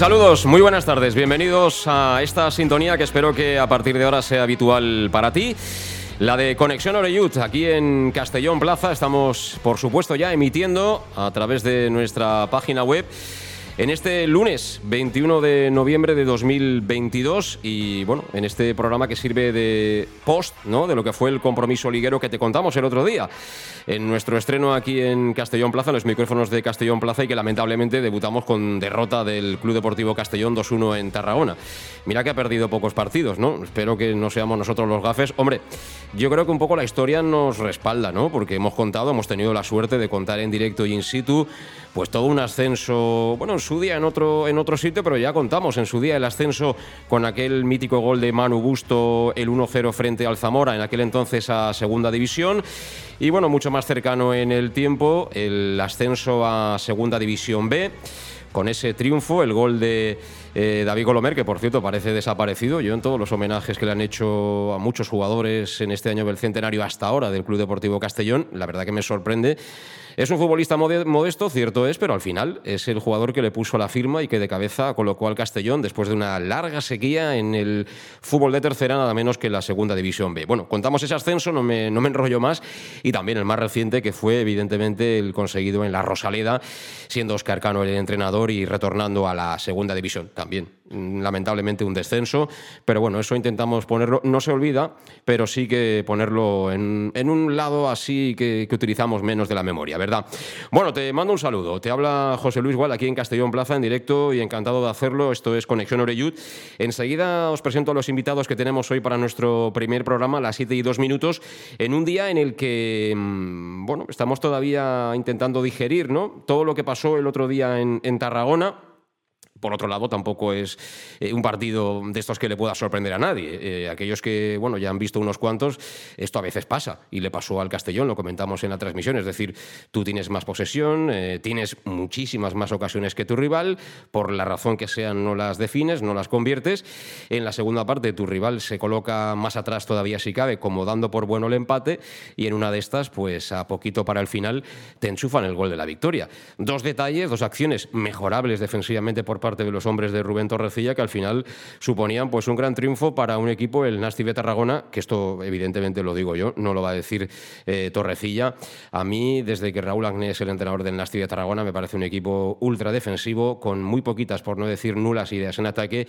Saludos, muy buenas tardes. Bienvenidos a esta sintonía que espero que a partir de ahora sea habitual para ti. La de Conexión Oreyud, aquí en Castellón Plaza. Estamos, por supuesto, ya emitiendo a través de nuestra página web en este lunes 21 de noviembre de 2022 y bueno, en este programa que sirve de post, ¿no? De lo que fue el compromiso liguero que te contamos el otro día. En nuestro estreno aquí en Castellón Plaza, en los micrófonos de Castellón Plaza y que lamentablemente debutamos con derrota del Club Deportivo Castellón 2-1 en Tarragona. Mira que ha perdido pocos partidos, ¿no? Espero que no seamos nosotros los gafes. Hombre, yo creo que un poco la historia nos respalda, ¿no? Porque hemos contado, hemos tenido la suerte de contar en directo y in situ pues todo un ascenso, bueno, en su día en otro, en otro sitio, pero ya contamos en su día el ascenso con aquel mítico gol de Manu Busto, el 1-0 frente al Zamora, en aquel entonces a Segunda División. Y bueno, mucho más cercano en el tiempo, el ascenso a Segunda División B, con ese triunfo, el gol de eh, David Colomer, que por cierto parece desaparecido. Yo en todos los homenajes que le han hecho a muchos jugadores en este año del centenario hasta ahora del Club Deportivo Castellón, la verdad que me sorprende es un futbolista modesto, cierto es, pero al final es el jugador que le puso la firma y que de cabeza colocó al Castellón después de una larga sequía en el fútbol de tercera, nada menos que la segunda división B. Bueno, contamos ese ascenso, no me, no me enrollo más, y también el más reciente que fue evidentemente el conseguido en la Rosaleda, siendo Oscar Cano el entrenador y retornando a la segunda división también lamentablemente un descenso, pero bueno, eso intentamos ponerlo, no se olvida, pero sí que ponerlo en, un lado así que, utilizamos menos de la memoria, ¿verdad? Bueno, te mando un saludo, te habla José Luis Gual aquí en Castellón Plaza en directo y encantado de hacerlo, esto es Conexión Oreyud. Enseguida os presento a los invitados que tenemos hoy para nuestro primer programa, las 7 y 2 minutos, en un día en el que, mm, bueno, estamos todavía intentando digerir, ¿no? Todo lo que pasó el otro día en, en Tarragona por otro lado, tampoco es eh, un partido de estos que le pueda sorprender a nadie. Eh, aquellos que bueno, ya han visto unos cuantos, esto a veces pasa. Y le pasó al Castellón, lo comentamos en la transmisión. Es decir, tú tienes más posesión, eh, tienes muchísimas más ocasiones que tu rival, por la razón que sean no las defines, no las conviertes. En la segunda parte, tu rival se coloca más atrás todavía si cabe, como dando por bueno el empate. Y en una de estas, pues a poquito para el final, te enchufan el gol de la victoria. Dos detalles, dos acciones mejorables defensivamente por parte de los hombres de Rubén Torrecilla, que al final suponían pues un gran triunfo para un equipo, el Nasti de Tarragona, que esto evidentemente lo digo yo, no lo va a decir eh, Torrecilla. A mí, desde que Raúl Agnés es el entrenador del Nasti de Tarragona, me parece un equipo ultra defensivo, con muy poquitas, por no decir nulas ideas en ataque,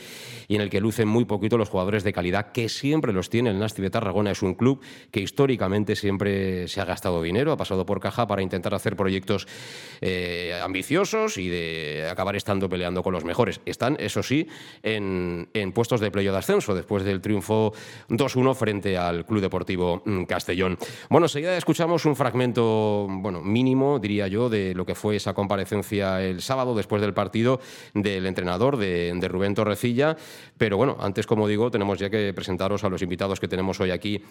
y en el que lucen muy poquito los jugadores de calidad, que siempre los tiene el Nasti de Tarragona. Es un club que históricamente siempre se ha gastado dinero, ha pasado por caja para intentar hacer proyectos eh, ambiciosos y de acabar estando peleando con los mejores. Están, eso sí, en, puestos de playo de ascenso después del triunfo 2-1 frente al Club Deportivo mm, Castellón. Bueno, enseguida escuchamos un fragmento, bueno, mínimo, diría yo, de lo que fue esa comparecencia el sábado después del partido del entrenador de, Rubén Torrecilla. Pero bueno, antes, como digo, tenemos ya que presentaros a los invitados que tenemos hoy aquí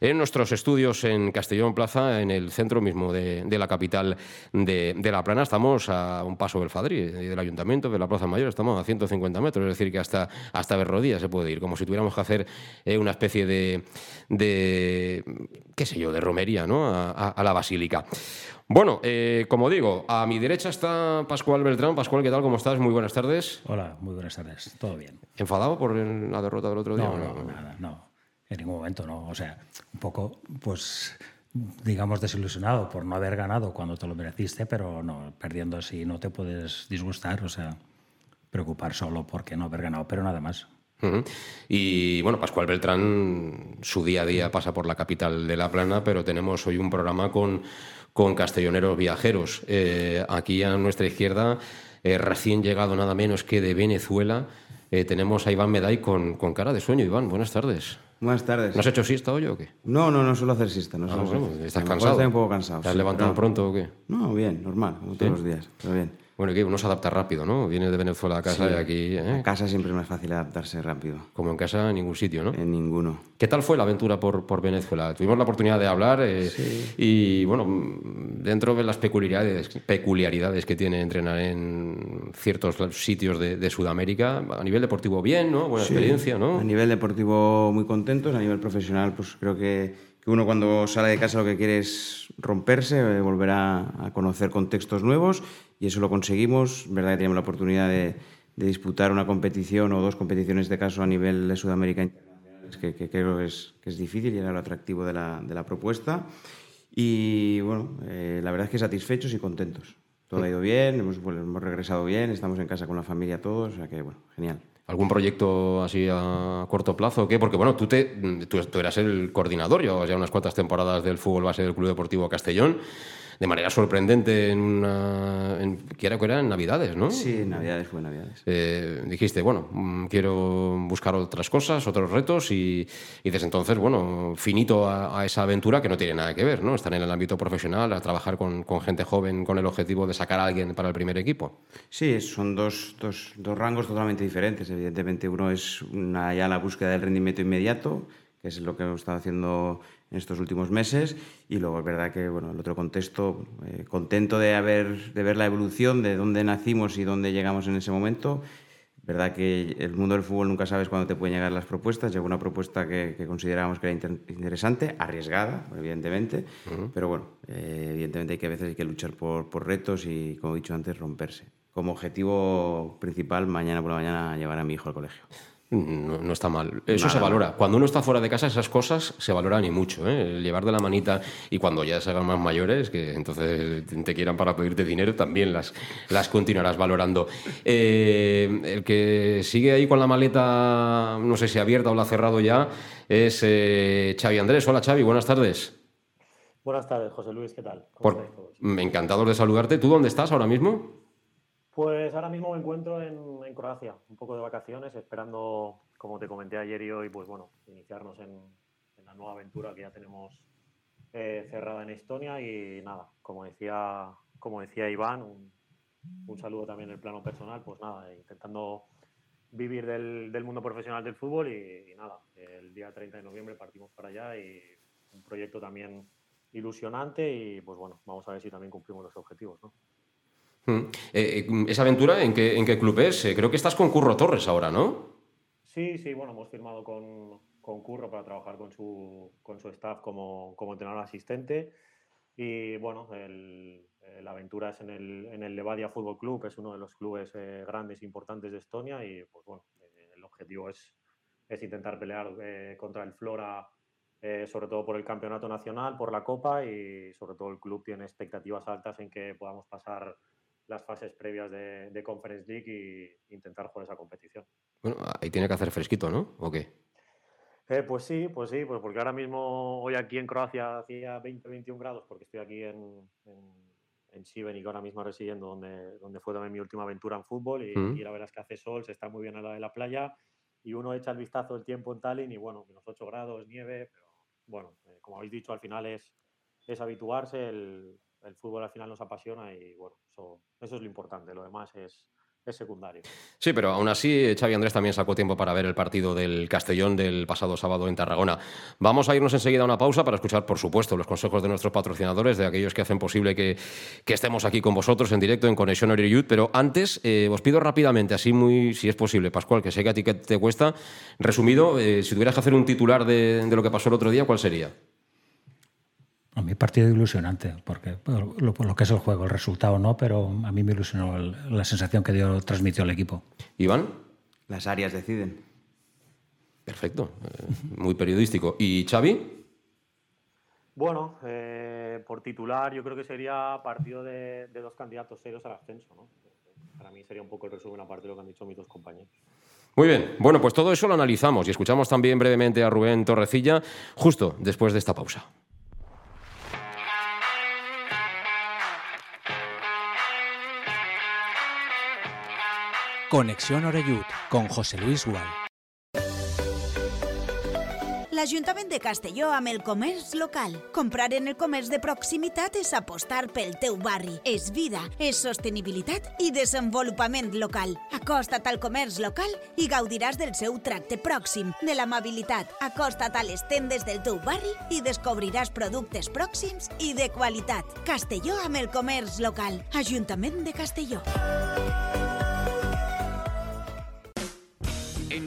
en nuestros estudios en Castellón Plaza, en el centro mismo de, la capital de, La Plana. Estamos a un paso del Fadri, del Ayuntamiento, de la Plaza Mayor estamos a 150 metros, es decir, que hasta, hasta Berrodía se puede ir, como si tuviéramos que hacer eh, una especie de, de, qué sé yo, de romería ¿no? a, la basílica. Bueno, eh, como digo, a mi derecha está Pascual Beltrán. Pascual, ¿qué tal? ¿Cómo estás? Muy buenas tardes. Hola, muy buenas tardes. Todo bien. ¿Enfadado por la derrota del otro día? No, no, nada, no. En ningún momento, no. O sea, un poco, pues digamos, desilusionado por no haber ganado cuando te lo mereciste, pero no, perdiendo así no te puedes disgustar, o sea, preocupar solo porque no haber ganado, pero nada más. Y bueno, Pascual Beltrán, su día a día pasa por la capital de La Plana, pero tenemos hoy un programa con, con castelloneros viajeros. Eh, aquí a nuestra izquierda, eh, recién llegado nada menos que de Venezuela, eh, tenemos a Iván Meday con, con, cara de sueño. Iván, buenas tardes. Buenas tardes. ¿No has hecho siesta hoy o qué? No, no, no suelo hacer siesta. No Ah, suelo bueno, hacer. ¿Estás cansado? Estoy un poco cansado. ¿Te has sí, levantado pero- pronto o qué? No, bien, normal, como todos los días, pero bien. Bueno, que uno se adapta rápido, ¿no? Viene de Venezuela a casa Sí. y aquí, ¿eh? A casa siempre es más fácil adaptarse rápido. como en casa, en ningún sitio, ¿no? En ninguno. ¿Qué tal fue la aventura por, por Venezuela? Tuvimos la oportunidad de hablar eh, y, bueno, mm, dentro de las peculiaridades, peculiaridades que tiene entrenar en ciertos sitios de, de Sudamérica, a nivel deportivo bien, ¿no? Buena experiencia, ¿no? A nivel deportivo muy contentos, a nivel profesional pues creo que, que uno cuando sale de casa lo que quiere es romperse, eh, volver a, a conocer contextos nuevos y eso lo conseguimos. verdad que tenemos la oportunidad de, disputar una competición o dos competiciones de caso a nivel de Sudamérica internacionales que, que creo que es, que es difícil y era lo atractivo de la, de la propuesta. Y bueno, eh, la verdad es que satisfechos y contentos. Todo ha ido bien, hemos, hemos regresado bien, estamos en casa con la familia todos, o sea que bueno, genial. ¿Algún proyecto así a corto plazo qué? Porque, bueno, tú, te, tú eras el coordinador, llevabas ya unas cuantas temporadas del fútbol base del Club Deportivo Castellón, de manera sorprendente en una... En, que era, que era en Navidades, ¿no? Sí, en Navidades fue Navidades. Eh, dijiste, bueno, mm, quiero buscar otras cosas, otros retos y, y desde entonces, bueno, finito a, a, esa aventura que no tiene nada que ver, ¿no? Estar en el ámbito profesional, a trabajar con, con gente joven con el objetivo de sacar a alguien para el primer equipo. Sí, son dos, dos, dos rangos totalmente diferentes. Evidentemente uno es una, ya la búsqueda del rendimiento inmediato, que es lo que hemos estado haciendo en estos últimos meses. Y luego es verdad que bueno el otro contexto eh, contento de haber de ver la evolución de dónde nacimos y dónde llegamos en ese momento. Verdad que el mundo del fútbol nunca sabes cuándo te pueden llegar las propuestas. Llegó una propuesta que, que considerábamos que era inter interesante arriesgada evidentemente. Uh -huh. pero bueno eh, evidentemente hay que a veces hay que luchar por, por retos y como he dicho antes romperse. Como objetivo principal mañana por la mañana llevar a mi hijo al colegio no, no, está mal. Eso Nada, se valora. Cuando uno está fuera de casa, esas cosas se valoran y mucho. ¿eh? El llevar de la manita y cuando ya se hagan más mayores, que entonces te quieran para pedirte dinero, también las, las continuarás valorando. Eh, el que sigue ahí con la maleta, no sé si abierta o la ha cerrado ya, es eh, Xavi Andrés. Hola Xavi, buenas tardes. Buenas tardes, José Luis, ¿qué tal? Por... Encantado de saludarte. ¿Tú dónde estás ahora mismo? Pues ahora mismo me encuentro en, en, Croacia, un poco de vacaciones, esperando, como te comenté ayer y hoy, pues bueno, iniciarnos en, en la nueva aventura que ya tenemos eh, cerrada en Estonia. Y nada, como decía, como decía Iván, un, un saludo también en el plano personal, pues nada, intentando vivir del, del mundo profesional del fútbol. Y, y, nada, el día 30 de noviembre partimos para allá y un proyecto también ilusionante. Y pues bueno, vamos a ver si también cumplimos los objetivos, ¿no? Eh, ¿Esa aventura en qué, en club es? Eh, creo que estás con Curro Torres ahora, ¿no? Sí, sí, bueno, hemos firmado con, con Curro para trabajar con su, con su staff como, como entrenador asistente. Y bueno, la aventura es en el, en el Levadia Fútbol Club, es uno de los clubes eh, grandes e importantes de Estonia. Y pues bueno, eh, el objetivo es, es intentar pelear eh, contra el Flora, eh, sobre todo por el campeonato nacional, por la Copa. Y sobre todo el club tiene expectativas altas en que podamos pasar las fases previas de, de, Conference League y intentar jugar esa competición. Bueno, ahí tiene que hacer fresquito, ¿no? ¿O qué? Eh, pues sí, pues sí, pues porque ahora mismo, hoy aquí en Croacia hacía 20-21 grados, porque estoy aquí en, en, en Šibenik ahora mismo residiendo, donde, donde fue también mi última aventura en fútbol, y, mm. y, la verdad es que hace sol, se está muy bien a la de la playa, y uno echa el vistazo del tiempo en Tallinn, y bueno, menos 8 grados, nieve, pero bueno, eh, como habéis dicho, al final es, es habituarse, el, el fútbol al final nos apasiona y bueno, eso, es lo importante, lo demás es, secundario. Sí, pero aún así Xavi Andrés también sacó tiempo para ver el partido del Castellón del pasado sábado en Tarragona. Vamos a irnos enseguida a una pausa para escuchar, por supuesto, los consejos de nuestros patrocinadores, de aquellos que hacen posible que, estemos aquí con vosotros en directo en Conexión Youth, pero antes eh, os pido rápidamente, así muy, si es posible, Pascual, que sé que a ti que te cuesta, resumido, eh, si tuvieras que hacer un titular de lo que pasó el otro día, ¿cuál sería? Mí partido ilusionante, porque lo, lo, que es el juego, el resultado no, pero a mí me ilusionó el, la sensación que dio, transmitió el equipo. Iván. Las áreas deciden. Perfecto, eh, muy periodístico. ¿Y Xavi? Bueno, eh, por titular yo creo que sería partido de, de dos candidatos serios al ascenso. ¿no? Para mí sería un poco el resumen aparte de lo que han dicho mis dos compañeros. Muy bien, bueno, pues todo eso lo analizamos y escuchamos también brevemente a Rubén Torrecilla justo después de esta pausa. Conexión Oreyud con José Luis Gual. l'Ajuntament de Castelló amb el comerç local. Comprar en el comerç de proximitat és apostar pel teu barri. És vida, és sostenibilitat i desenvolupament local. Acosta't al comerç local i gaudiràs del seu tracte pròxim, de l'amabilitat. Acosta't a les tendes del teu barri i descobriràs productes pròxims i de qualitat. Castelló amb el comerç local. Ajuntament de Castelló.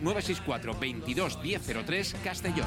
964 22 1003 Castellón.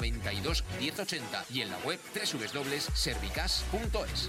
92 1080 y en la web www.servicas.es.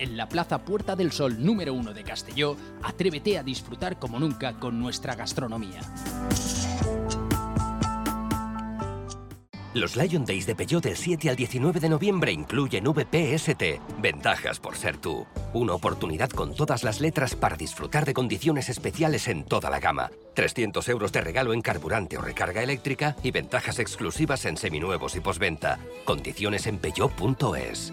en la Plaza Puerta del Sol número 1 de Castelló, atrévete a disfrutar como nunca con nuestra gastronomía. Los Lion Days de Peugeot del 7 al 19 de noviembre incluyen VPST. Ventajas por ser tú. Una oportunidad con todas las letras para disfrutar de condiciones especiales en toda la gama. 300 euros de regalo en carburante o recarga eléctrica y ventajas exclusivas en seminuevos y posventa. Condiciones en peugeot.es.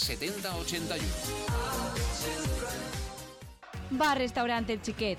70 81. Bar Restaurante El Chiquet.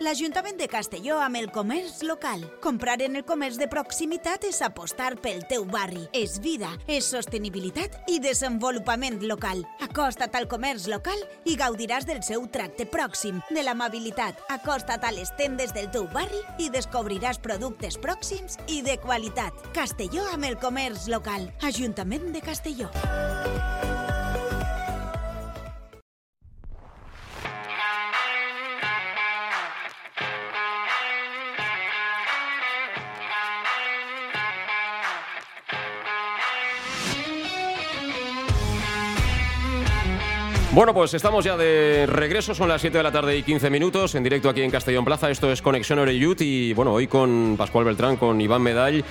L'Ajuntament de Castelló amb el comerç local. Comprar en el comerç de proximitat és apostar pel teu barri. És vida, és sostenibilitat i desenvolupament local. Acosta't al comerç local i gaudiràs del seu tracte pròxim, de l'amabilitat. Acosta't a les tendes del teu barri i descobriràs productes pròxims i de qualitat. Castelló amb el comerç local. Ajuntament de Castelló. Bueno, pues estamos ya de regreso, son las 7 de la tarde y 15 minutos, en directo aquí en Castellón Plaza. Esto es Conexión Oreyut y bueno, hoy con Pascual Beltrán, con Iván Medall,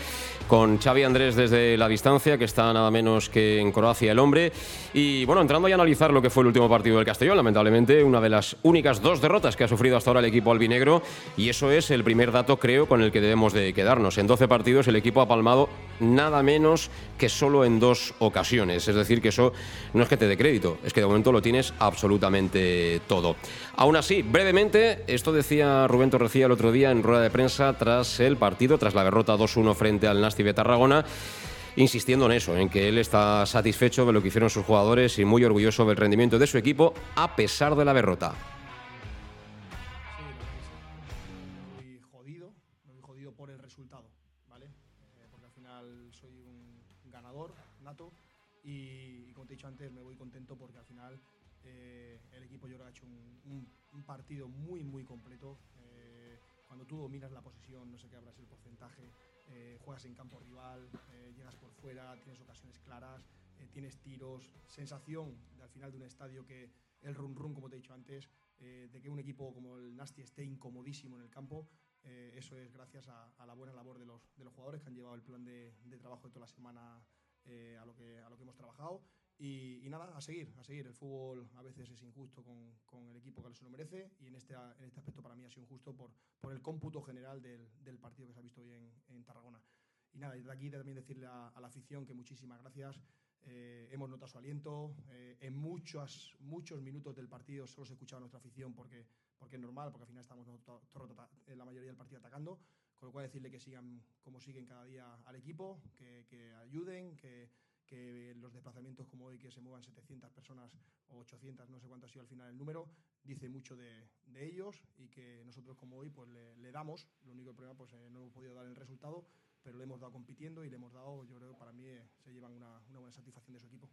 con Xavi Andrés desde la distancia, que está nada menos que en Croacia el hombre. Y bueno, entrando a analizar lo que fue el último partido del Castellón, lamentablemente una de las únicas dos derrotas que ha sufrido hasta ahora el equipo albinegro y eso es el primer dato, creo, con el que debemos de quedarnos. En 12 partidos el equipo ha palmado nada menos que solo en dos ocasiones. Es decir, que eso no es que te dé crédito, es que de momento lo tienes absolutamente todo. Aún así, brevemente, esto decía Rubén Torrecía el otro día en rueda de prensa tras el partido, tras la derrota 2-1 frente al Nasti de Tarragona insistiendo en eso, en que él está satisfecho de lo que hicieron sus jugadores y muy orgulloso del rendimiento de su equipo a pesar de la derrota. Estadio que el run run, como te he dicho antes, eh, de que un equipo como el Nasty esté incomodísimo en el campo, eh, eso es gracias a, a la buena labor de los, de los jugadores que han llevado el plan de, de trabajo de toda la semana eh, a, lo que, a lo que hemos trabajado. Y, y nada, a seguir, a seguir. El fútbol a veces es injusto con, con el equipo que se lo merece y en este, en este aspecto para mí ha sido injusto por, por el cómputo general del, del partido que se ha visto hoy en, en Tarragona. Y nada, desde aquí también decirle a, a la afición que muchísimas gracias. Eh, hemos notado su aliento. eh, en muchos, muchos minutos del partido solo se escuchaba nuestra afición porque, porque es normal, porque al final estamos ata- en la mayoría del partido atacando. Con lo cual decirle que sigan como siguen cada día al equipo, que, que ayuden, que, que los desplazamientos como hoy, que se muevan 700 personas o 800, no sé cuánto ha sido al final el número, dice mucho de, de ellos y que nosotros como hoy pues le, le damos, lo único problema pues eh, no hemos podido dar el resultado, pero le hemos dado compitiendo y le hemos dado, yo creo que para mí eh, se llevan una, una buena satisfacción de su equipo.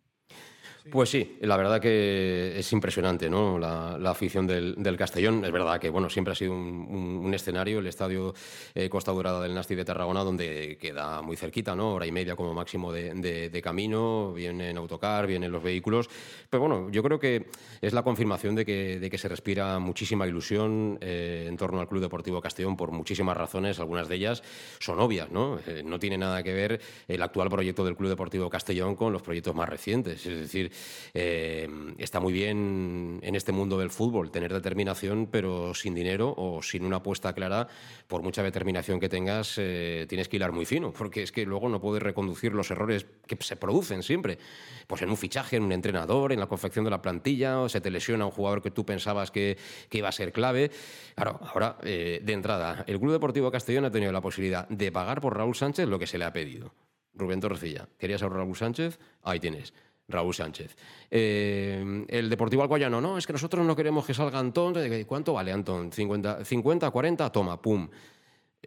Pues sí, la verdad que es impresionante ¿no? la, afición del, Castellón. Es verdad que bueno, siempre ha sido un, escenario, el estadio eh, Costa Dorada del Nasti de Tarragona, donde queda muy cerquita, ¿no? hora y media como máximo de, camino, vienen autocar, vienen los vehículos. Pero bueno, yo creo que es la confirmación de que, de que se respira muchísima ilusión eh, en torno al Club Deportivo Castellón por muchísimas razones, algunas de ellas son obvias. ¿no? Eh, no tiene nada que ver el actual proyecto del Club Deportivo Castellón con los proyectos más recientes. Es decir, eh, está muy bien en este mundo del fútbol tener determinación, pero sin dinero o sin una apuesta clara, por mucha determinación que tengas, eh, tienes que hilar muy fino, porque es que luego no puedes reconducir los errores que se producen siempre. Pues en un fichaje, en un entrenador, en la confección de la plantilla, o se te lesiona un jugador que tú pensabas que, que iba a ser clave. Claro, ahora, eh, de entrada, el Club Deportivo Castellón ha tenido la posibilidad de pagar por Raúl Sánchez lo que se le ha pedido. Rubén Torrecilla, ¿querías a Raúl Sánchez? Ahí tienes. Raúl Sánchez. Eh, el Deportivo Alcoyano, no, es que nosotros no queremos que salga Antón. ¿Cuánto vale Antón? 50, 50 40, toma, pum.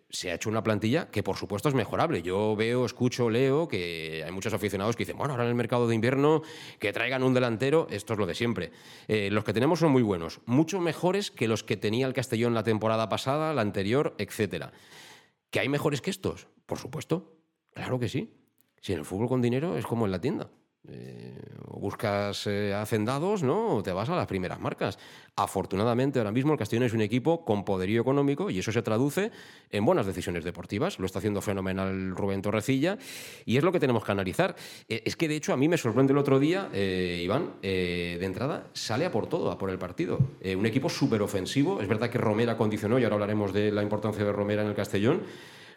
Se ha hecho una plantilla que, por supuesto, es mejorable. Yo veo, escucho, leo que hay muchos aficionados que dicen, bueno, ahora en el mercado de invierno que traigan un delantero, esto es lo de siempre. Eh, los que tenemos son muy buenos, mucho mejores que los que tenía el Castellón la temporada pasada, la anterior, etcétera. ¿Que hay mejores que estos? Por supuesto, claro que sí. Si en el fútbol con dinero es como en la tienda. Eh, buscas eh, hacendados, ¿no? Te vas a las primeras marcas. Afortunadamente, ahora mismo el Castellón es un equipo con poderío económico y eso se traduce en buenas decisiones deportivas. Lo está haciendo fenomenal Rubén Torrecilla y es lo que tenemos que analizar. Eh, es que, de hecho, a mí me sorprende el otro día, Iván, de entrada, sale a por todo, a por el partido. Un equipo súper ofensivo. Es verdad que Romera condicionó, y ahora hablaremos de la importancia de Romera en el Castellón,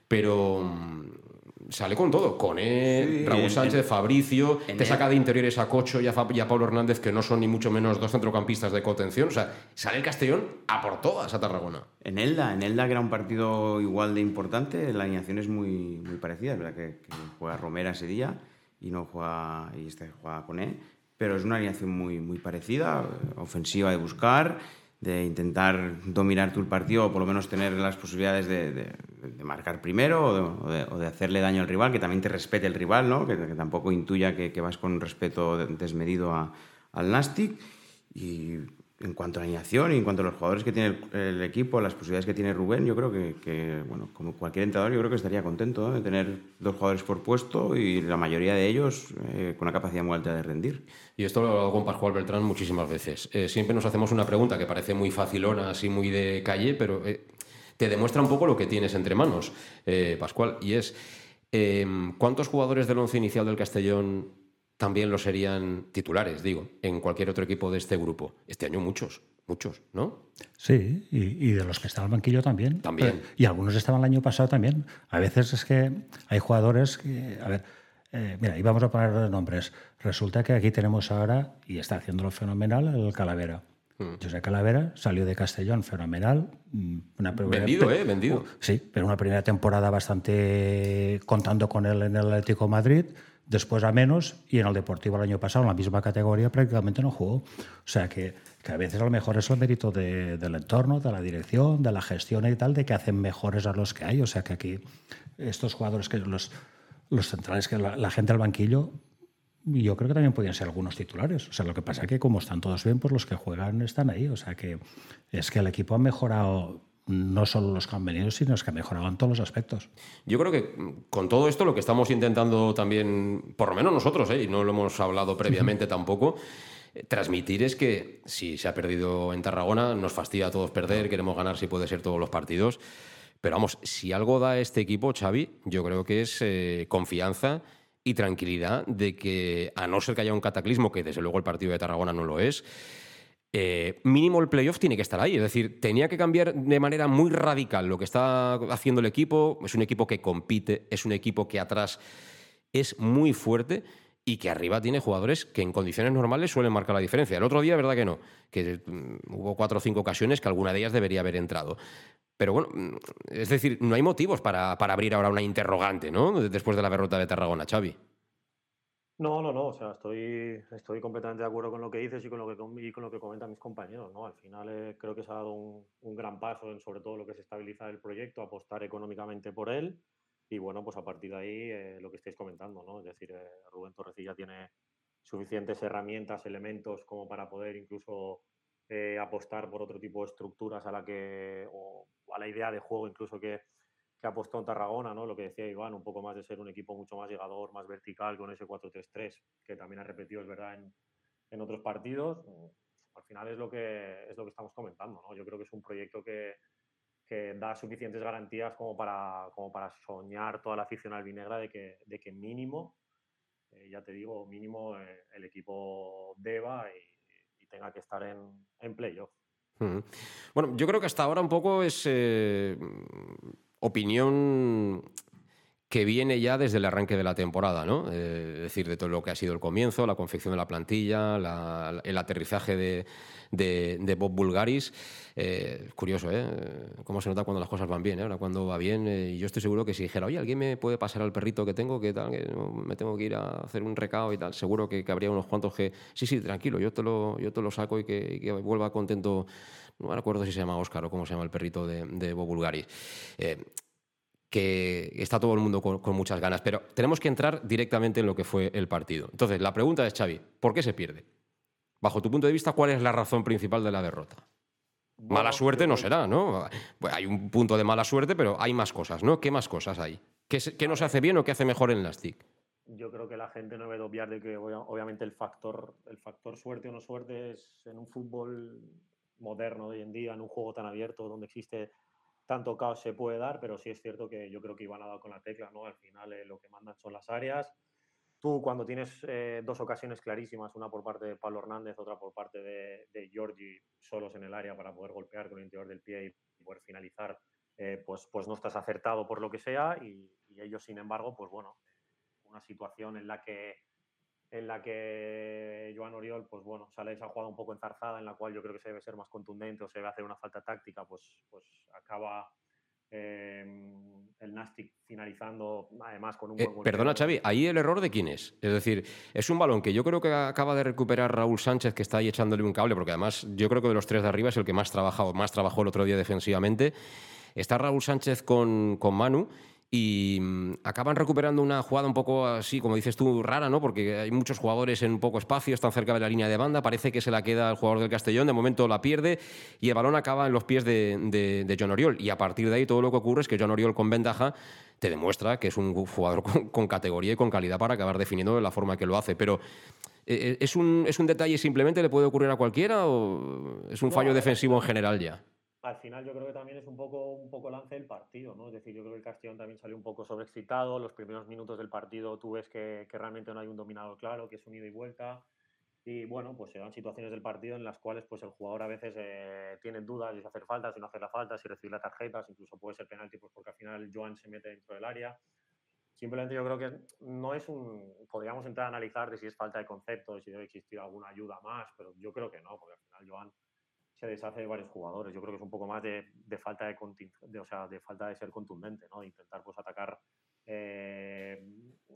pero mm, sale con todo. Con Sí, Raúl Sánchez, en- Fabricio, en te saca de interiores a Cocho y a, Fa- y a Pablo Hernández, que no son ni mucho menos dos centrocampistas de contención. O sea, sale el Castellón a por todas a Tarragona. En Elda, en Elda, que era un partido igual de importante, la alineación es muy, muy parecida. Es verdad que, que juega Romera ese día y no juega, y este juega con él, pero es una alineación muy, muy parecida, ofensiva de buscar, de intentar dominar tú el partido o por lo menos tener las posibilidades de, de- marcar primero o de, hacerle daño al rival, que también te respete el rival, ¿no? que, tampoco intuya que, que vas con respeto de- desmedido a- al Nastic. Y en cuanto a la alineación y en cuanto a los jugadores que tiene el, equipo, las posibilidades que tiene Rubén, yo creo que, bueno, como cualquier entrenador, yo creo que estaría contento de tener dos jugadores por puesto y la mayoría de ellos eh, con una capacidad muy alta de rendir. Y esto lo hablado con Pascual Beltrán muchísimas veces. Eh, siempre nos hacemos una pregunta que parece muy facilona, así muy de calle, pero eh, te demuestra un poco lo que tienes entre manos, Pascual. Y es, ¿cuántos jugadores del once inicial del Castellón también lo serían titulares, digo, en cualquier otro equipo de este grupo? Este año muchos, muchos, ¿no? Sí, y, y de los que están al banquillo también. También. Pero- y algunos estaban el año pasado también. A veces es que hay jugadores que, a ver, eh, mira, y vamos a poner nombres. Resulta que aquí tenemos ahora, y está haciéndolo fenomenal, el Calavera. Hmm. José Calavera salió de Castellón fenomenal. mm, Una primera- Vendido, ¿eh? Vendido. Uh, Sí, pero una primera temporada bastante contando con él en el Atlético de Madrid, después a menos, y en el Deportivo el año pasado, en la misma categoría, prácticamente no jugó. O sea que, que a veces a lo mejor es el mérito de- del entorno, de la dirección, de la gestión y tal, de que hacen mejores a los que hay. O sea que aquí estos jugadores, que los, los centrales, que la, la gente al banquillo, yo creo que también podían ser algunos titulares. O sea, lo que pasa es que como están todos bien, pues los que juegan están ahí. O sea que es que el equipo ha mejorado no solo los que han venido, sino es que en todos los aspectos. Yo creo que con todo esto lo que estamos intentando también, por lo menos nosotros, ¿eh? y no lo hemos hablado previamente tampoco, eh, transmitir es que si se ha perdido en Tarragona, nos fastidia a todos perder, queremos ganar si puede ser todos los partidos. Pero vamos, si algo da este equipo, Xavi, yo creo que es eh, confianza y tranquilidad de que, a no ser que haya un cataclismo, que desde luego el partido de Tarragona no lo es, eh, mínimo el playoff tiene que estar ahí. Es decir, tenía que cambiar de manera muy radical lo que está haciendo el equipo. Es un equipo que compite, es un equipo que atrás es muy fuerte y que arriba tiene jugadores que en condiciones normales suelen marcar la diferencia. El otro día, verdad que no, que mm, hubo cuatro o cinco ocasiones que alguna de ellas debería haber entrado. Pero bueno, mm, es decir, no hay motivos para, para abrir ahora una interrogante, ¿no? Después de la derrota de Tarragona, Xavi. No, no, no, o sea, estoy, estoy completamente de acuerdo con lo que dices y con lo que, y con lo que comentan mis compañeros, ¿no? Al final eh, creo que se ha dado un, un gran paso en sobre todo lo que es estabilizar el proyecto, apostar económicamente por él y bueno, pues a partir de ahí eh, lo que estáis comentando, ¿no? Es decir, eh, Rubén Torrecilla tiene suficientes herramientas, elementos como para poder incluso eh, apostar por otro tipo de estructuras a la que, o a la idea de juego incluso que, que apostó en Tarragona, ¿no? Lo que decía Iván, un poco más de ser un equipo mucho más llegador, más vertical con ese 4-3-3, que también ha repetido, es verdad, en, otros partidos. Mm, Al final es lo que es lo que estamos comentando, ¿no? Yo creo que es un proyecto que, da suficientes garantías como para, como para soñar toda la afición albinegra de que, de que mínimo, eh, ya te digo, mínimo eh, el equipo deba y, tenga que estar en, en playoff. Bueno, yo creo que hasta ahora un poco es eh, opinión que viene ya desde el arranque de la temporada, ¿no? Eh, es decir, de todo lo que ha sido el comienzo, la confección de la plantilla, la- el aterrizaje de, de- de Bob Bulgaris. Eh, curioso, ¿eh? Cómo se nota cuando las cosas van bien, ¿eh? Ahora cuando va bien, eh, yo estoy seguro que si dijera, oye, ¿alguien me puede pasar al perrito que tengo, que tal, que me tengo que ir a hacer un recao y tal? Seguro que, que habría unos cuantos que, sí, sí, tranquilo, yo te lo, yo te lo saco y que, y que vuelva contento. No me acuerdo si se llama Óscar o cómo se llama el perrito de, de Bob Bulgaris. Que está todo el mundo con, con muchas ganas, pero tenemos que entrar directamente en lo que fue el partido. Entonces, la pregunta es, Xavi, ¿por qué se pierde? Bajo tu punto de vista, ¿cuál es la razón principal de la derrota? Mala suerte no será, ¿no? Hay un punto de mala suerte, pero hay más cosas, ¿no? ¿Qué más cosas hay? ¿Qué, qué no se hace bien o qué hace mejor el Nastic? yo creo que la gente no debe de obviar de que obviamente el factor, el factor suerte o no suerte es en un fútbol moderno de hoy en día, en un juego tan abierto donde existe tanto caos se puede dar, pero sí es cierto que yo creo que iban a dar con la tecla, ¿no? Al final eh, lo que mandan son las áreas. Tú cuando tienes eh, dos ocasiones clarísimas, una por parte de Pablo Hernández, otra por parte de, de Giorgi, solos en el área para poder golpear con el interior del pie y poder finalizar, eh, pues, pues no estás acertado por lo que sea y, y ellos, sin embargo, pues bueno, una situación en la que en la que Joan Oriol, pues bueno, sale esa jugada un poco enzarzada, en la cual yo creo que se debe ser más contundente o se debe hacer una falta táctica, pues, pues acaba eh, el Nastic finalizando además con un eh, buen. Perdona, Xavi, ahí el error de quién es. Es decir, es un balón que yo creo que acaba de recuperar Raúl Sánchez, que está ahí echándole un cable, porque además yo creo que de los tres de arriba es el que más, trabajado, más trabajó el otro día defensivamente. Está Raúl Sánchez con, con Manu y mm, acaban recuperando una jugada un poco así, como dices tú, rara, ¿no? Porque hay muchos jugadores en poco espacio, están cerca de la línea de banda, parece que se la queda el jugador del Castellón, de momento la pierde y el balón acaba en los pies de, de, de John Oriol. Y a partir de ahí todo lo que ocurre es que John Oriol con ventaja te demuestra que es un jugador con, con categoría y con calidad para acabar definiendo de la forma que lo hace. Pero eh, ¿es un, ¿es un detalle simplemente le puede ocurrir a cualquiera o es un No, fallo defensivo en general ya? Al final yo creo que también es un poco, un poco lance del partido, ¿no? Es decir, yo creo que el Castellón también salió un poco sobreexcitado. Los primeros minutos del partido tú ves que, realmente no hay un dominador claro, que es un ida y vuelta. Y bueno, pues se dan situaciones del partido en las cuales pues el jugador a veces eh, tiene dudas si hacer falta, si no hacer la falta, si recibir la tarjeta, incluso puede ser penalti, pues porque al final Joan se mete dentro del área. Simplemente yo creo que no es un. Podríamos entrar a analizar de si es falta de concepto, de si debe existir alguna ayuda más, pero yo creo que no, porque al final Joan se deshace de varios jugadores. Yo creo que es un poco más de, de falta de, de, o sea, de falta de ser contundente, ¿no? De intentar pues atacar, eh,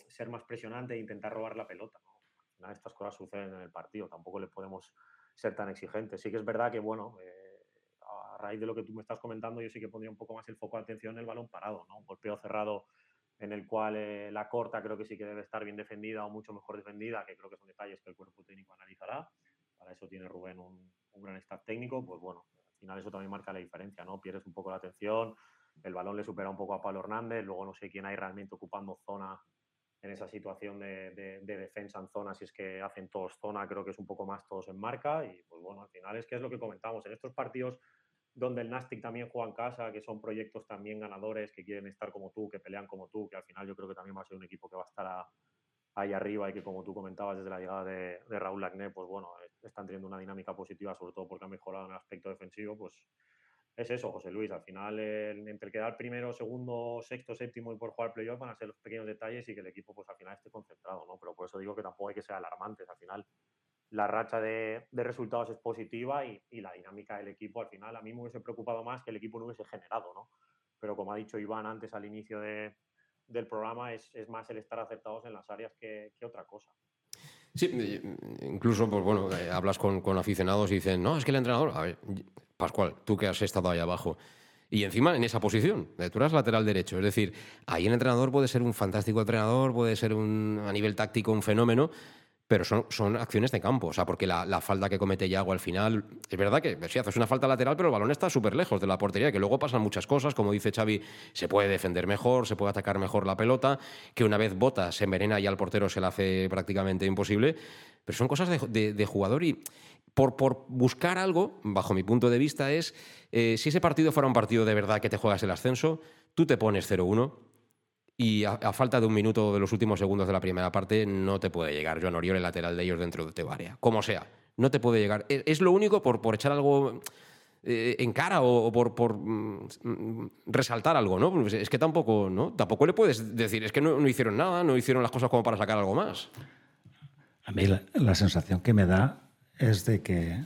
ser más presionante e intentar robar la pelota, ¿no? Al final estas cosas suceden en el partido, tampoco le podemos ser tan exigentes. Sí que es verdad que, bueno, eh, a raíz de lo que tú me estás comentando, yo sí que pondría un poco más el foco de atención en el balón parado, ¿no? Un golpeo cerrado en el cual eh, la corta creo que sí que debe estar bien defendida o mucho mejor defendida, que creo que son detalles que el cuerpo técnico analizará. Eso tiene Rubén un, gran staff técnico, pues bueno, al final eso también marca la diferencia, ¿no? Pierdes un poco la atención, el balón le supera un poco a Pablo Hernández, luego no sé quién hay realmente ocupando zona en esa situación de, de- de defensa en zona, si es que hacen todos zona, creo que es un poco más todos en marca y pues bueno, al final es que es lo que comentamos, en estos partidos donde el Nastic también juega en casa, que son proyectos también ganadores, que quieren estar como tú, que pelean como tú, que al final yo creo que también va a ser un equipo que va a estar ahí arriba y que como tú comentabas desde la llegada de, de Raúl Lagné, pues bueno, están teniendo una dinámica positiva, sobre todo porque han mejorado en el aspecto defensivo, pues es eso, José Luis. Al final, el- entre quedar primero, segundo, sexto, séptimo y por jugar playoff van a ser los pequeños detalles y que el equipo, pues al final esté concentrado, ¿no? Pero por eso digo que tampoco hay que ser alarmantes. Al final, la racha de, de resultados es positiva y, y la dinámica del equipo, al final, a mí me hubiese preocupado más que el equipo no hubiese generado, ¿no? Pero como ha dicho Iván antes al inicio de- del programa, es, es más el estar acertados en las áreas que, que otra cosa. Sí, incluso, pues bueno, eh, hablas con, con aficionados y dicen, no, es que el entrenador, a ver, Pascual, tú que has estado ahí abajo, y encima en esa posición, eh, tú eras lateral derecho, es decir, ahí el entrenador puede ser un fantástico entrenador, puede ser un, a nivel táctico un fenómeno, pero son, son acciones de campo, o sea, porque la, la falta que comete Yago al final, es verdad que sí, haces una falta lateral, pero el balón está súper lejos de la portería, que luego pasan muchas cosas, como dice Xavi, se puede defender mejor, se puede atacar mejor la pelota, que una vez bota, se envenena y al portero se le hace prácticamente imposible, pero son cosas de, de- de jugador y por, por buscar algo, bajo mi punto de vista, es eh, si ese partido fuera un partido de verdad que te juegas el ascenso, tú te pones 0-1 y a, falta de un minuto de los últimos segundos de la primera parte no te puede llegar Joan Oriol, el lateral de ellos dentro de tu. Como sea, no te puede llegar. Es, es lo único por, por echar algo eh, en cara o, por, mm, resaltar algo, ¿no? Pues Es que tampoco, ¿no? Tampoco le puedes decir, es que no, hicieron nada, no hicieron las cosas como para sacar algo más. A mí la, sensación que me da es de que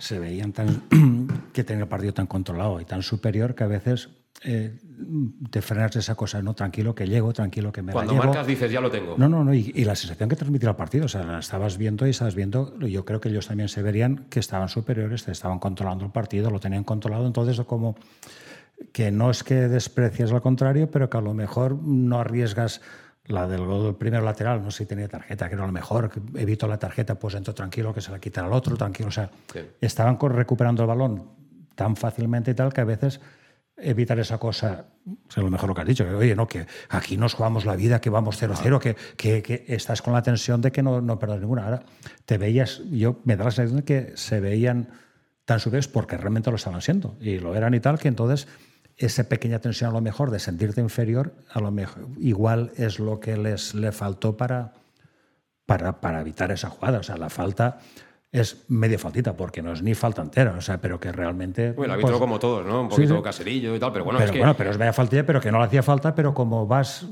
se veían tan que tenían el partido tan controlado y tan superior que a veces eh, de esa cosa, no, tranquilo que llego, tranquilo que me Cuando la llevo. marcas dices, ya lo tengo. No, no, no, y, y la sensación que transmitía el partido, o sea, la estabas viendo y estabas viendo, yo creo que ellos también se verían que estaban superiores, te estaban controlando el partido, lo tenían controlado, entonces como que no es que desprecias al contrario, pero que a lo mejor no arriesgas la del gol del primer lateral, no sé si tenía tarjeta, que era lo mejor, evito la tarjeta, pues entro tranquilo, que se la quita al otro, tranquilo, o sea, Sí. estaban recuperando el balón tan fácilmente y tal que a veces evitar esa cosa, es lo mejor lo que has dicho, que oye, no, que aquí nos jugamos la vida, que vamos 0-0, que, que, que, estás con la tensión de que no, no perdas ninguna. Ahora te veías, yo me da la sensación de que se veían tan superiores porque realmente lo estaban siendo y lo eran y tal, que entonces esa pequeña tensión a lo mejor de sentirte inferior, a lo mejor igual es lo que les le faltó para, para, para evitar esa jugada. O sea, la falta es medio faltita, porque no es ni falta entera, o sea, pero que realmente... Bueno, el árbitro pues, como todos, ¿no? Un poquito sí, sí. caserillo y tal, pero bueno, pero, es que... Bueno, pero es media faltilla, pero que no le hacía falta, pero como vas,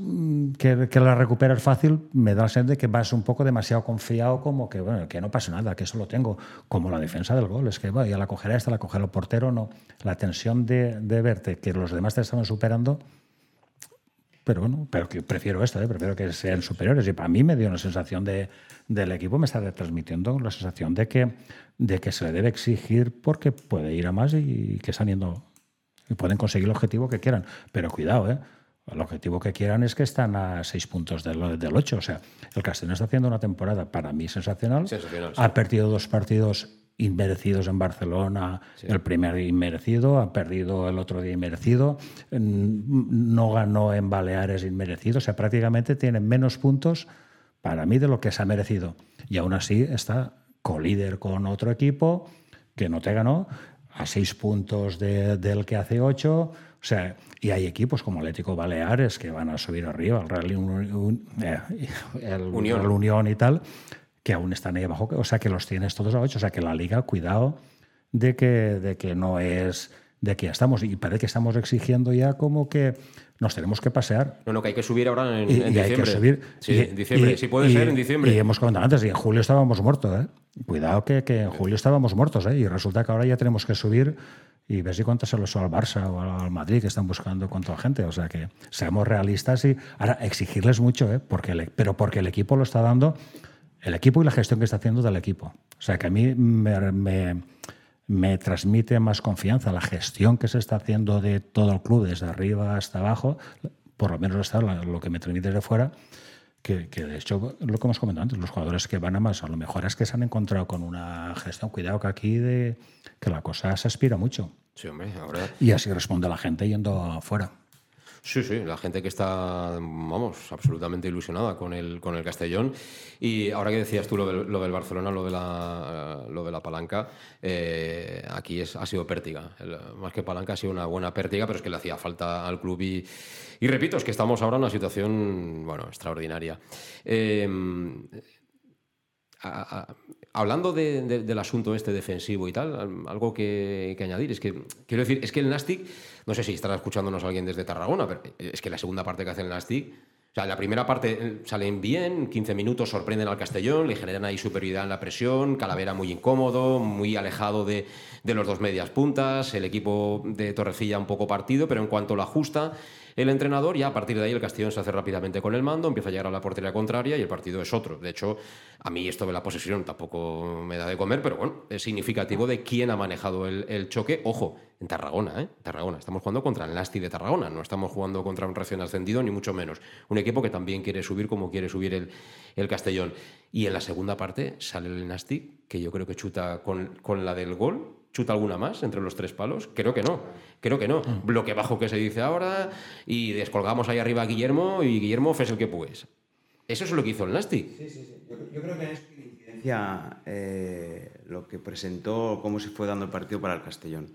que, que la recuperas fácil, me da la sensación de que vas un poco demasiado confiado, como que, bueno, que no pasa nada, que eso lo tengo, como la defensa del gol, es que, bueno, ya la cogerá esta, la cogerá el portero, no. La tensión de, de verte que los demás te estaban superando, pero bueno, pero que prefiero esto, ¿eh? prefiero que sean superiores. Y para mí me dio una sensación de, del equipo, me está transmitiendo la sensación de que, de que se le debe exigir porque puede ir a más y, que están yendo y pueden conseguir el objetivo que quieran. Pero cuidado, ¿eh? el objetivo que quieran es que están a seis puntos del, del 8. O sea, el Castellón está haciendo una temporada para mí sensacional. sensacional sí. Ha perdido dos partidos inmerecidos en Barcelona, sí. el primer inmerecido, ha perdido el otro día inmerecido, no ganó en Baleares inmerecido, o sea, prácticamente tiene menos puntos para mí de lo que se ha merecido. Y aún así está colíder con otro equipo que no te ganó, a seis puntos de, del que hace ocho. O sea, y hay equipos como Atlético Baleares que van a subir arriba, el Real un, eh, el, Unión. el Unión y tal, que aún están ahí abajo, o sea que los tienes todos a 8, o sea que la liga, cuidado de que, de que no es, de que ya estamos, y parece que estamos exigiendo ya como que nos tenemos que pasear. No, no, que hay que subir ahora en, y, en y diciembre. hay que subir. Sí, y, en diciembre, si puede ser en diciembre. Y hemos comentado antes, y en julio estábamos muertos, ¿eh? Cuidado que, que en julio estábamos muertos, ¿eh? Y resulta que ahora ya tenemos que subir y ver si cuéntaselo al Barça o al Madrid que están buscando contra la gente. O sea que seamos realistas y ahora exigirles mucho, ¿eh? Porque el, pero porque el equipo lo está dando el equipo y la gestión que está haciendo del equipo. O sea, que a mí me, me, me, transmite más confianza la gestión que se está haciendo de todo el club, desde arriba hasta abajo, por lo menos hasta lo que me transmite desde fuera, que, que, de hecho, lo que hemos comentado antes, los jugadores que van a más, a lo mejor es que se han encontrado con una gestión, cuidado que aquí de que la cosa se aspira mucho. Sí, hombre, ahora... Y así responde la gente yendo afuera. Sí, sí, la gente que está, vamos, absolutamente ilusionada con el, con el Castellón. Y ahora que decías tú lo del, lo del Barcelona, lo de la, lo de la palanca, eh, aquí es, ha sido pértiga. Más que palanca ha sido una buena pértiga, pero es que le hacía falta al club. Y, repito, es que estamos ahora en una situación, bueno, extraordinaria. Eh, hablando de, de, del asunto este defensivo y tal, algo que, añadir es que, quiero decir, es que el Nastic, no sé si estará escuchándonos alguien desde Tarragona, pero es que la segunda parte que hace el Nastic, o sea, la primera parte salen bien, 15 minutos sorprenden al Castellón, le generan ahí superioridad en la presión, Calavera muy incómodo, muy alejado de, de los dos medias puntas, el equipo de Torrecilla un poco partido, pero en cuanto lo ajusta, el entrenador, ya a partir de ahí el Castellón se hace rápidamente con el mando, empieza a llegar a la portería contraria y el partido es otro. De hecho, a mí esto de la posesión tampoco me da de comer, pero bueno, es significativo de quién ha manejado el, choque. Ojo, en Tarragona, ¿eh? Tarragona. Estamos jugando contra el Nasti de Tarragona, no estamos jugando contra un recién ascendido, ni mucho menos. Un equipo que también quiere subir como quiere subir el, el Castellón. Y en la segunda parte sale el Nasti, que yo creo que chuta con la del gol, ¿Chuta alguna más entre los tres palos? Creo que no. Creo que no. Mm. Bloque bajo que se dice ahora y descolgamos ahí arriba a Guillermo y Guillermo fes el que pues. Eso es lo que hizo el Nasty. Sí, sí, sí. Yo, yo creo que es incidencia eh, lo que presentó, cómo se fue dando el partido para el Castellón.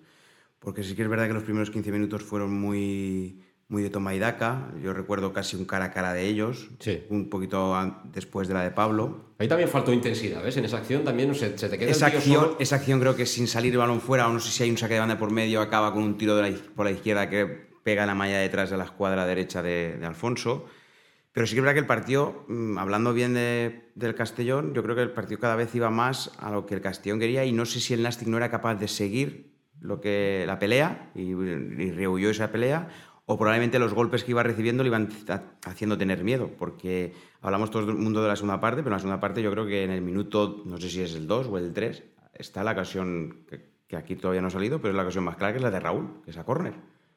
Porque sí que es verdad que los primeros 15 minutos fueron muy, muy de toma y daca. Yo recuerdo casi un cara a cara de ellos, sí. un poquito después de la de Pablo. Ahí también faltó intensidad, ¿ves? En esa acción también se, se te queda esa el tío acción, solo. esa acción creo que sin salir el balón fuera, o no sé si hay un saque de banda por medio, acaba con un tiro de la, por la izquierda que pega la malla detrás de la escuadra derecha de, de Alfonso. Pero sí que es verdad que el partido, mm, hablando bien de, del Castellón, yo creo que el partido cada vez iba más a lo que el Castellón quería y no sé si el Nastic no era capaz de seguir lo que la pelea y, y rehuyó esa pelea o probablemente los golpes que iba recibiendo le iban haciendo tener miedo, porque hablamos todo el mundo de la segunda parte, pero en la segunda parte yo creo que en el minuto, no sé si es el 2 o el 3, está la ocasión que, aquí todavía no ha salido, pero es la ocasión más clara que es la de Raúl, que es a córner.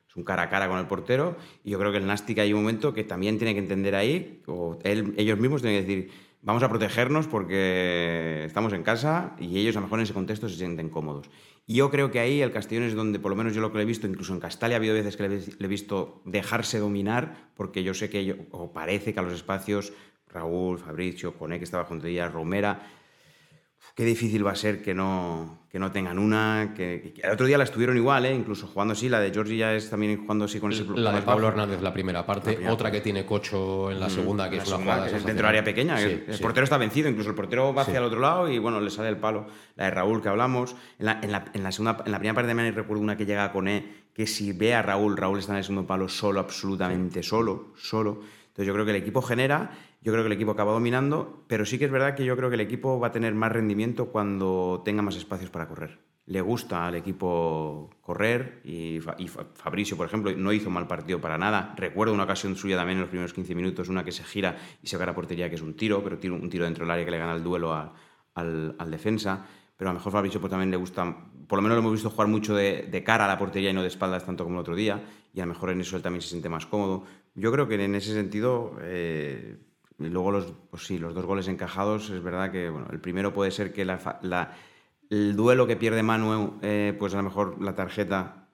Es un cara a cara con el portero y yo creo que el Nastic hay un momento que también tiene que entender ahí, o ellos mismos tienen que decir, vamos a protegernos porque estamos en casa y ellos a lo mejor en ese contexto se sienten cómodos. Y yo creo que ahí el Castellón es donde, por lo menos yo lo que le he visto, incluso en Castalia ha habido veces que le he visto dejarse dominar, porque yo sé que, o parece que a los espacios, Raúl, Fabricio, Coné, que estaba junto a ella, Romera, qué difícil va a ser que no, que no tengan una. Que, el otro día la estuvieron igual, ¿eh? incluso jugando así. La de Georgie ya es también jugando así con ese La de Pablo Hernández, la primera parte. otra que tiene Cocho en la mm, segunda, que es una jugada. dentro del área pequeña. el, portero está vencido, incluso el portero va hacia el otro lado y bueno, le sale el palo. La de Raúl que hablamos. En la, en la, en la segunda, en primera parte de recuerdo una que llega a Coné, que si ve a Raúl, Raúl está en el segundo palo solo, absolutamente solo, solo. Entonces yo creo que el equipo genera yo creo que el equipo acaba dominando, pero sí que es verdad que yo creo que el equipo va a tener más rendimiento cuando tenga más espacios para correr. Le gusta al equipo correr y, Fabricio, por ejemplo, no hizo mal partido para nada. Recuerdo una ocasión suya también en los primeros 15 minutos, una que se gira y se va a la portería, que es un tiro, pero tiro, un tiro dentro del área que le gana el duelo al, defensa. Pero a lo mejor Fabricio pues, también le gusta, por lo menos lo hemos visto jugar mucho de, cara a la portería y no de espaldas tanto como el otro día, y a lo mejor en eso él también se siente más cómodo. Yo creo que en ese sentido... Eh, y luego los, pues sí, los dos goles encajados, es verdad que bueno, el primero puede ser que la, el duelo que pierde Manu, eh, pues a lo mejor la tarjeta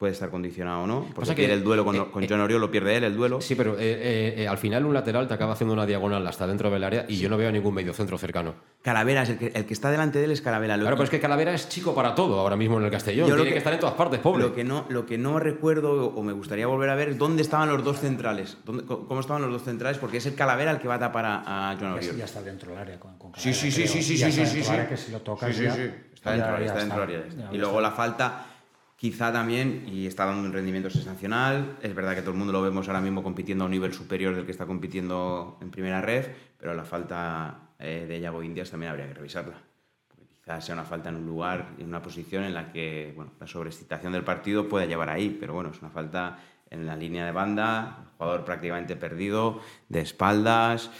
puede estar condicionado o no. Porque el duelo con, eh, con eh, John Oriol, lo pierde él el duelo. Sí, pero eh, al final un lateral te acaba haciendo una diagonal hasta dentro del área y yo no veo ningún mediocentro cercano. Calavera, el, que, el que está delante de él es Calavera. Claro, pero es que Calavera es chico para todo ahora mismo en el Castellón. Tiene que, estar en todas partes, pobre. Lo que, no, lo que no recuerdo o me gustaría volver a ver es dónde estaban los dos centrales. ¿Cómo estaban los dos centrales? Porque es el Calavera el que va a tapar a, a John Oriol. Ya, está dentro del área con, Calavera, Sí, sí, sí, sí, sí, sí, sí, sí, sí. Está dentro del área. Este. Y luego la falta Quizá también, y está dando un rendimiento sensacional, es verdad que todo el mundo lo vemos ahora mismo compitiendo a un nivel superior del que está compitiendo en primera red, pero la falta eh, de Yago Indias también habría que revisarla. Porque quizás sea una falta en un lugar en una posición en la que la sobreexcitación del partido puede llevar ahí, pero bueno, es una falta en la línea de banda, jugador prácticamente perdido, de espaldas,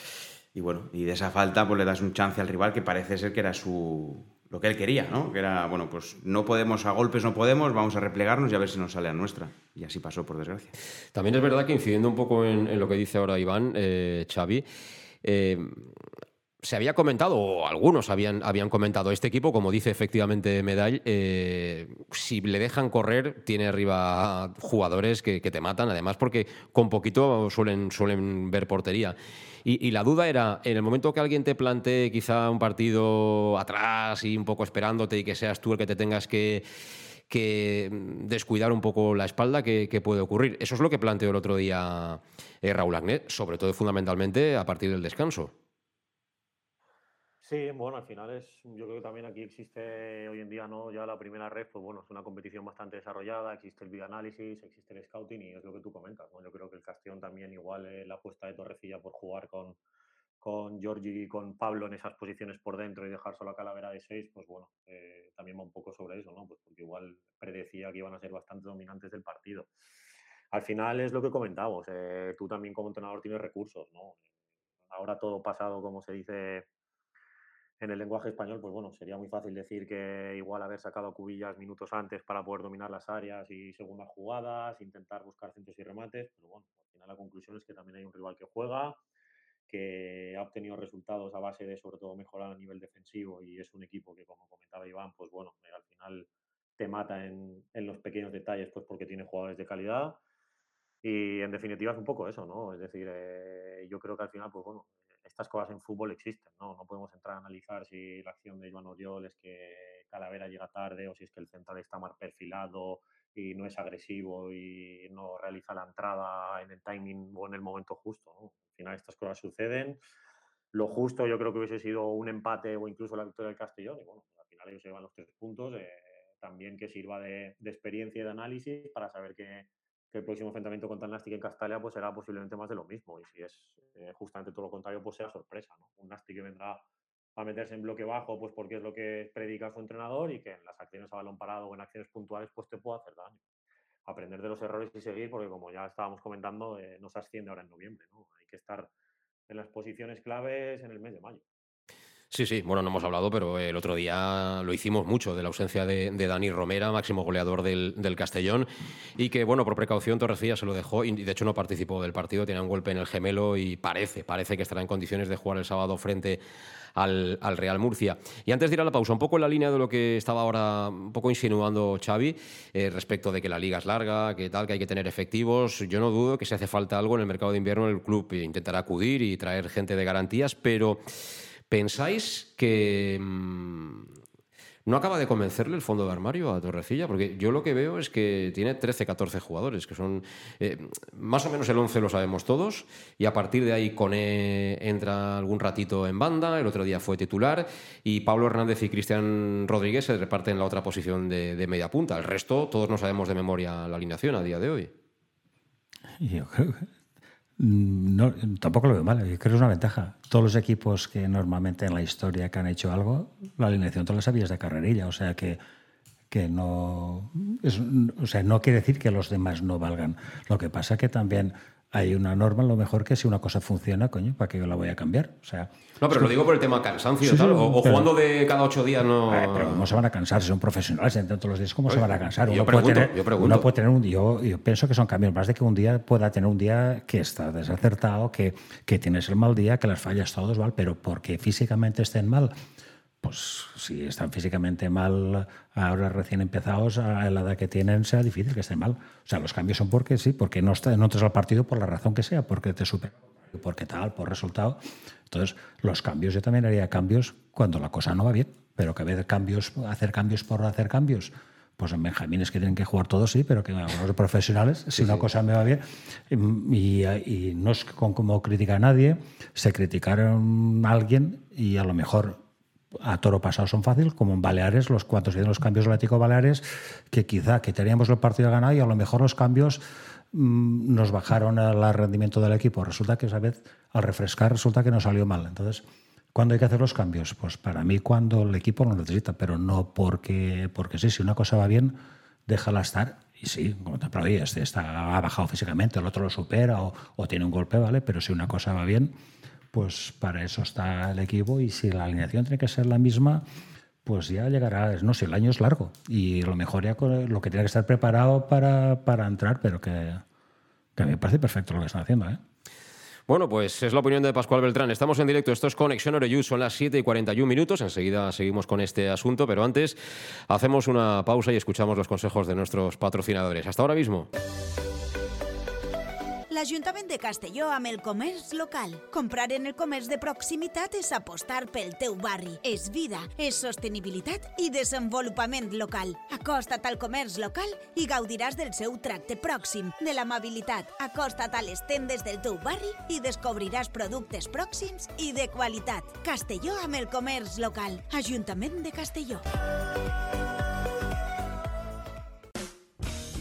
y bueno, y de esa falta pues le das un chance al rival que parece ser que era su, lo que él quería, ¿no? Que era, bueno, pues no podemos, a golpes no podemos, vamos a replegarnos y a ver si nos sale a nuestra. Y así pasó, por desgracia. También es verdad que incidiendo un poco en, lo que dice ahora Iván, eh, Xavi, eh, se había comentado, o algunos habían, habían comentado, este equipo, como dice efectivamente Medall, eh, si le dejan correr, tiene arriba jugadores que, que, te matan, además porque con poquito suelen, suelen ver portería. Y, la duda era, en el momento que alguien te plantee quizá un partido atrás y un poco esperándote y que seas tú el que te tengas que, descuidar un poco la espalda, ¿qué, puede ocurrir? Eso es lo que planteó el otro día eh, Raúl Agnet, sobre todo fundamentalmente a partir del descanso. Sí, bueno, al final es, yo creo que también aquí existe hoy en día, ¿no? Ya la primera red, pues bueno, es una competición bastante desarrollada, existe el videoanálisis, existe el scouting y es lo que tú comentas, ¿no? Yo creo que el Castellón también igual eh, la apuesta de Torrecilla por jugar con, con Giorgi y con Pablo en esas posiciones por dentro y dejar solo a Calavera de seis, pues bueno, eh, también va un poco sobre eso, ¿no? Pues porque igual predecía que iban a ser bastante dominantes del partido. Al final es lo que comentamos, eh, tú también como entrenador tienes recursos, ¿no? Ahora todo pasado, como se dice en el lenguaje español, pues bueno, sería muy fácil decir que igual haber sacado Cubillas minutos antes para poder dominar las áreas y segundas jugadas, intentar buscar centros y remates, pero bueno, al final la conclusión es que también hay un rival que juega, que ha obtenido resultados a base de sobre todo mejorar a nivel defensivo y es un equipo que como comentaba Iván, pues bueno, eh, al final te mata en, en los pequeños detalles pues porque tiene jugadores de calidad y en definitiva es un poco eso, ¿no? Es decir, eh, yo creo que al final, pues bueno, estas cosas en fútbol existen, ¿no? No podemos entrar a analizar si la acción de Joan Oriol es que Calavera llega tarde o si es que el central está mal perfilado y no es agresivo y no realiza la entrada en el timing o en el momento justo, ¿no? Al final estas cosas suceden. Lo justo yo creo que hubiese sido un empate o incluso la victoria del Castellón y bueno, al final ellos llevan los tres puntos. Eh, también que sirva de, de experiencia y de análisis para saber que que el próximo enfrentamiento contra el Nastic en Castalia pues será posiblemente más de lo mismo. Y si es eh, justamente todo lo contrario, pues sea sorpresa. ¿no? Un Nastic que vendrá a meterse en bloque bajo, pues porque es lo que predica su entrenador y que en las acciones a balón parado o en acciones puntuales, pues te puede hacer daño. Aprender de los errores y seguir, porque como ya estábamos comentando, eh, no se asciende ahora en noviembre. ¿no? Hay que estar en las posiciones claves en el mes de mayo. Sí, sí, bueno, no hemos hablado, pero el otro día lo hicimos mucho de la ausencia de, Dani Romera, máximo goleador del, Castellón, y que, bueno, por precaución Torrecilla se lo dejó y de hecho no participó del partido, tenía un golpe en el gemelo y parece, parece que estará en condiciones de jugar el sábado frente al, Real Murcia. Y antes de ir a la pausa, un poco en la línea de lo que estaba ahora un poco insinuando Xavi eh, respecto de que la liga es larga, que tal, que hay que tener efectivos, yo no dudo que si hace falta algo en el mercado de invierno el club intentará acudir y traer gente de garantías, pero... ¿Pensáis que mm, no acaba de convencerle el fondo de armario a Torrecilla? Porque yo lo que veo es que tiene 13, 14 jugadores, que son eh, más o menos el 11 lo sabemos todos, y a partir de ahí Cone entra algún ratito en banda, el otro día fue titular, y Pablo Hernández y Cristian Rodríguez se reparten la otra posición de, de media punta. El resto, todos no sabemos de memoria la alineación a día de hoy. Yo creo que no, tampoco lo veo mal, creo que es una ventaja. Todos los equipos que normalmente en la historia que han hecho algo, la alineación todas las sabías de carrerilla, o sea que, que no, o sea, no quiere decir que los demás no valgan. Lo que pasa que también hay una norma, lo mejor que si una cosa funciona, coño, ¿para qué yo la voy a cambiar? O sea, no, pero lo digo por el tema cansancio, tal, o, jugando de cada ocho días no... pero ¿cómo se van a cansar? Si son profesionales, todos los días, ¿cómo se van a cansar? Uno yo, pregunto, puede tener, yo pregunto. Uno puede tener un yo, yo pienso que son cambios, más de que un día pueda tener un día que está desacertado, que, que tienes el mal día, que las fallas todos, ¿vale? Pero porque físicamente estén mal, pues si están físicamente mal ahora recién empezados, a la edad que tienen, sea difícil que estén mal. O sea, los cambios son porque sí, porque no, está, no entras al partido por la razón que sea, porque te supera, porque tal, por resultado. Entonces, los cambios, yo también haría cambios cuando la cosa no va bien, pero que hacer cambios, hacer cambios por hacer cambios, pues en Benjamines que tienen que jugar todos, sí, pero que los profesionales, si una cosa me va bien, y, y no es como criticar a nadie, se criticaron a alguien y a lo mejor a toro pasado son fácil, como en Baleares, los cuantos vienen los cambios del Atlético Baleares, que quizá que teníamos el partido ganado y a lo mejor los cambios mm, nos bajaron el rendimiento del equipo. Resulta que esa vez, al refrescar, resulta que no salió mal. Entonces, ¿cuándo hay que hacer los cambios? Pues para mí cuando el equipo lo necesita, pero no porque, porque sí, si una cosa va bien, déjala estar. Y sí, como te aplaudí, este está, ha bajado físicamente, el otro lo supera o, o tiene un golpe, ¿vale? Pero si una cosa va bien, pues para eso está el equipo y si la alineación tiene que ser la misma, pues ya llegará, no sé, el año es largo y lo mejor ya lo que tiene que estar preparado para, entrar, pero que, que, a mí me parece perfecto lo que están haciendo. ¿eh? Bueno, pues es la opinión de Pascual Beltrán. Estamos en directo, esto es Conexión Oreyú, son las 7 y 41 minutos, enseguida seguimos con este asunto, pero antes hacemos una pausa y escuchamos los consejos de nuestros patrocinadores. Hasta ahora mismo. l'Ajuntament de Castelló amb el comerç local. Comprar en el comerç de proximitat és apostar pel teu barri. És vida, és sostenibilitat i desenvolupament local. Acosta't al comerç local i gaudiràs del seu tracte pròxim, de l'amabilitat. Acosta't a les tendes del teu barri i descobriràs productes pròxims i de qualitat. Castelló amb el comerç local. Ajuntament de Castelló.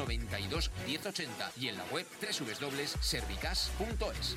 92 1080 y en la web www.servicas.es.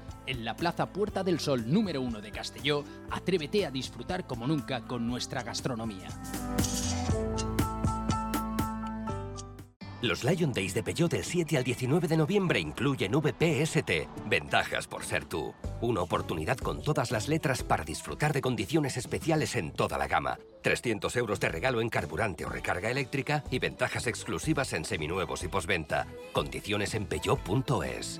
en la Plaza Puerta del Sol número 1 de Castelló, atrévete a disfrutar como nunca con nuestra gastronomía. Los Lion Days de Peugeot del 7 al 19 de noviembre incluyen VPST. Ventajas por ser tú. Una oportunidad con todas las letras para disfrutar de condiciones especiales en toda la gama. 300 euros de regalo en carburante o recarga eléctrica y ventajas exclusivas en seminuevos y posventa. Condiciones en peugeot.es.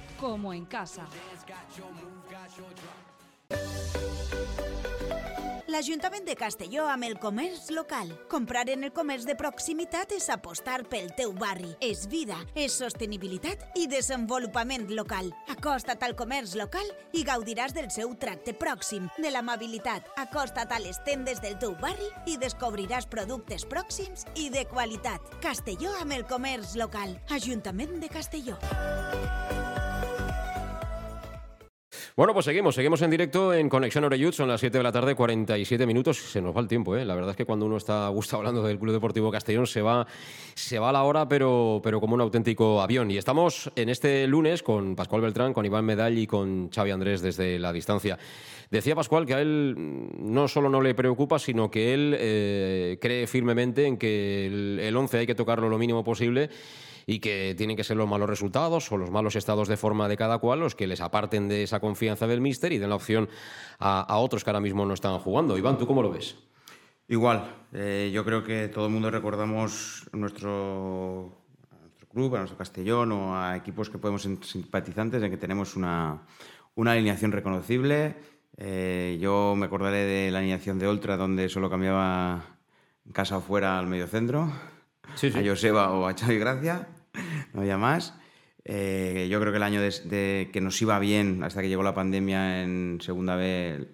como en casa. L'Ajuntament de Castelló amb el comerç local. Comprar en el comerç de proximitat és apostar pel teu barri. És vida, és sostenibilitat i desenvolupament local. Acosta't al comerç local i gaudiràs del seu tracte pròxim, de l'amabilitat. Acosta't a les tendes del teu barri i descobriràs productes pròxims i de qualitat. Castelló amb el comerç local. Ajuntament de Castelló. Bueno, pues seguimos, seguimos en directo en Conexión Oreyud, son las 7 de la tarde, 47 minutos, se nos va el tiempo, ¿eh? la verdad es que cuando uno está a gusto hablando del Club Deportivo Castellón se va, se va la hora, pero, pero como un auténtico avión. Y estamos en este lunes con Pascual Beltrán, con Iván Medall y con Xavi Andrés desde la distancia. Decía Pascual que a él no solo no le preocupa, sino que él eh, cree firmemente en que el 11 hay que tocarlo lo mínimo posible y que tienen que ser los malos resultados o los malos estados de forma de cada cual los que les aparten de esa confianza del míster y den la opción a, a otros que ahora mismo no están jugando. Iván, ¿tú cómo lo ves? Igual, eh, yo creo que todo el mundo recordamos nuestro, a nuestro club, a nuestro Castellón o a equipos que podemos ser simpatizantes en que tenemos una, una alineación reconocible. Eh, yo me acordaré de la alineación de Ultra donde solo cambiaba casa o fuera al mediocentro, Sí, sí. a Joseba o a Xavi Gracia, no había más. Eh, yo creo que el año de, que nos iba bien hasta que llegó la pandemia en segunda B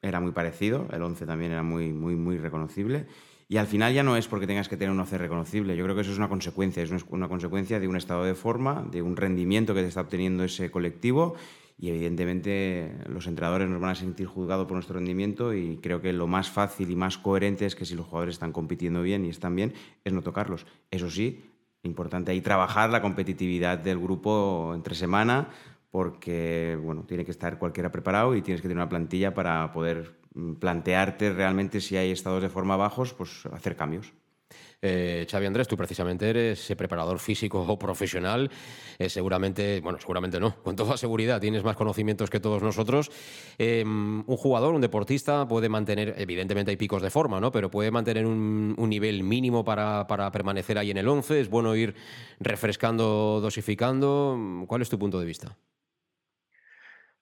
era muy parecido, el 11 también era muy, muy, muy reconocible. Y al final ya no es porque tengas que tener un 11 reconocible, yo creo que eso es una consecuencia, es una- consecuencia de un estado de forma, de un rendimiento que está obteniendo ese colectivo y evidentemente los entrenadores nos van a sentir juzgados por nuestro rendimiento y creo que lo más fácil y más coherente es que si los jugadores están compitiendo bien y están bien, es no tocarlos. Eso sí, importante ahí trabajar la competitividad del grupo entre semana porque bueno, tiene que estar cualquiera preparado y tienes que tener una plantilla para poder mm, plantearte realmente si hay estados de forma bajos, pues hacer cambios. Eh, Xavi Andrés, tú precisamente eres preparador físico o profesional. Eh, seguramente, bueno, seguramente no, con toda seguridad tienes más conocimientos que todos nosotros. Em, un jugador, un deportista puede mantener, evidentemente hay picos de forma, ¿no? Pero puede mantener un, nivel mínimo para, permanecer ahí en el 11. Es bueno ir refrescando, dosificando. ¿Cuál es tu punto de vista?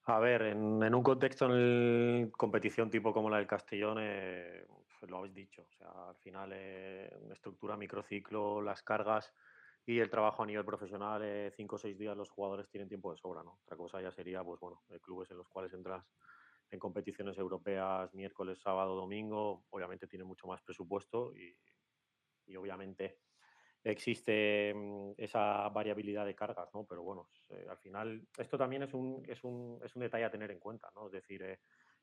A ver, en, un contexto en competición tipo como la del Castellón, eh, lo habéis dicho. O sea, al final, eh, estructura microciclo, las cargas y el trabajo a nivel profesional, eh, cinco o seis días los jugadores tienen tiempo de sobra. Otra cosa ya sería, pues bueno, clubes en los cuales entras en competiciones europeas miércoles, sábado, domingo, obviamente tienen mucho más presupuesto y, obviamente existe mm, esa variabilidad de cargas, ¿no? Pero bueno, eh, al final esto también es un, es, un, es un detalle a tener en cuenta, ¿no? Es decir,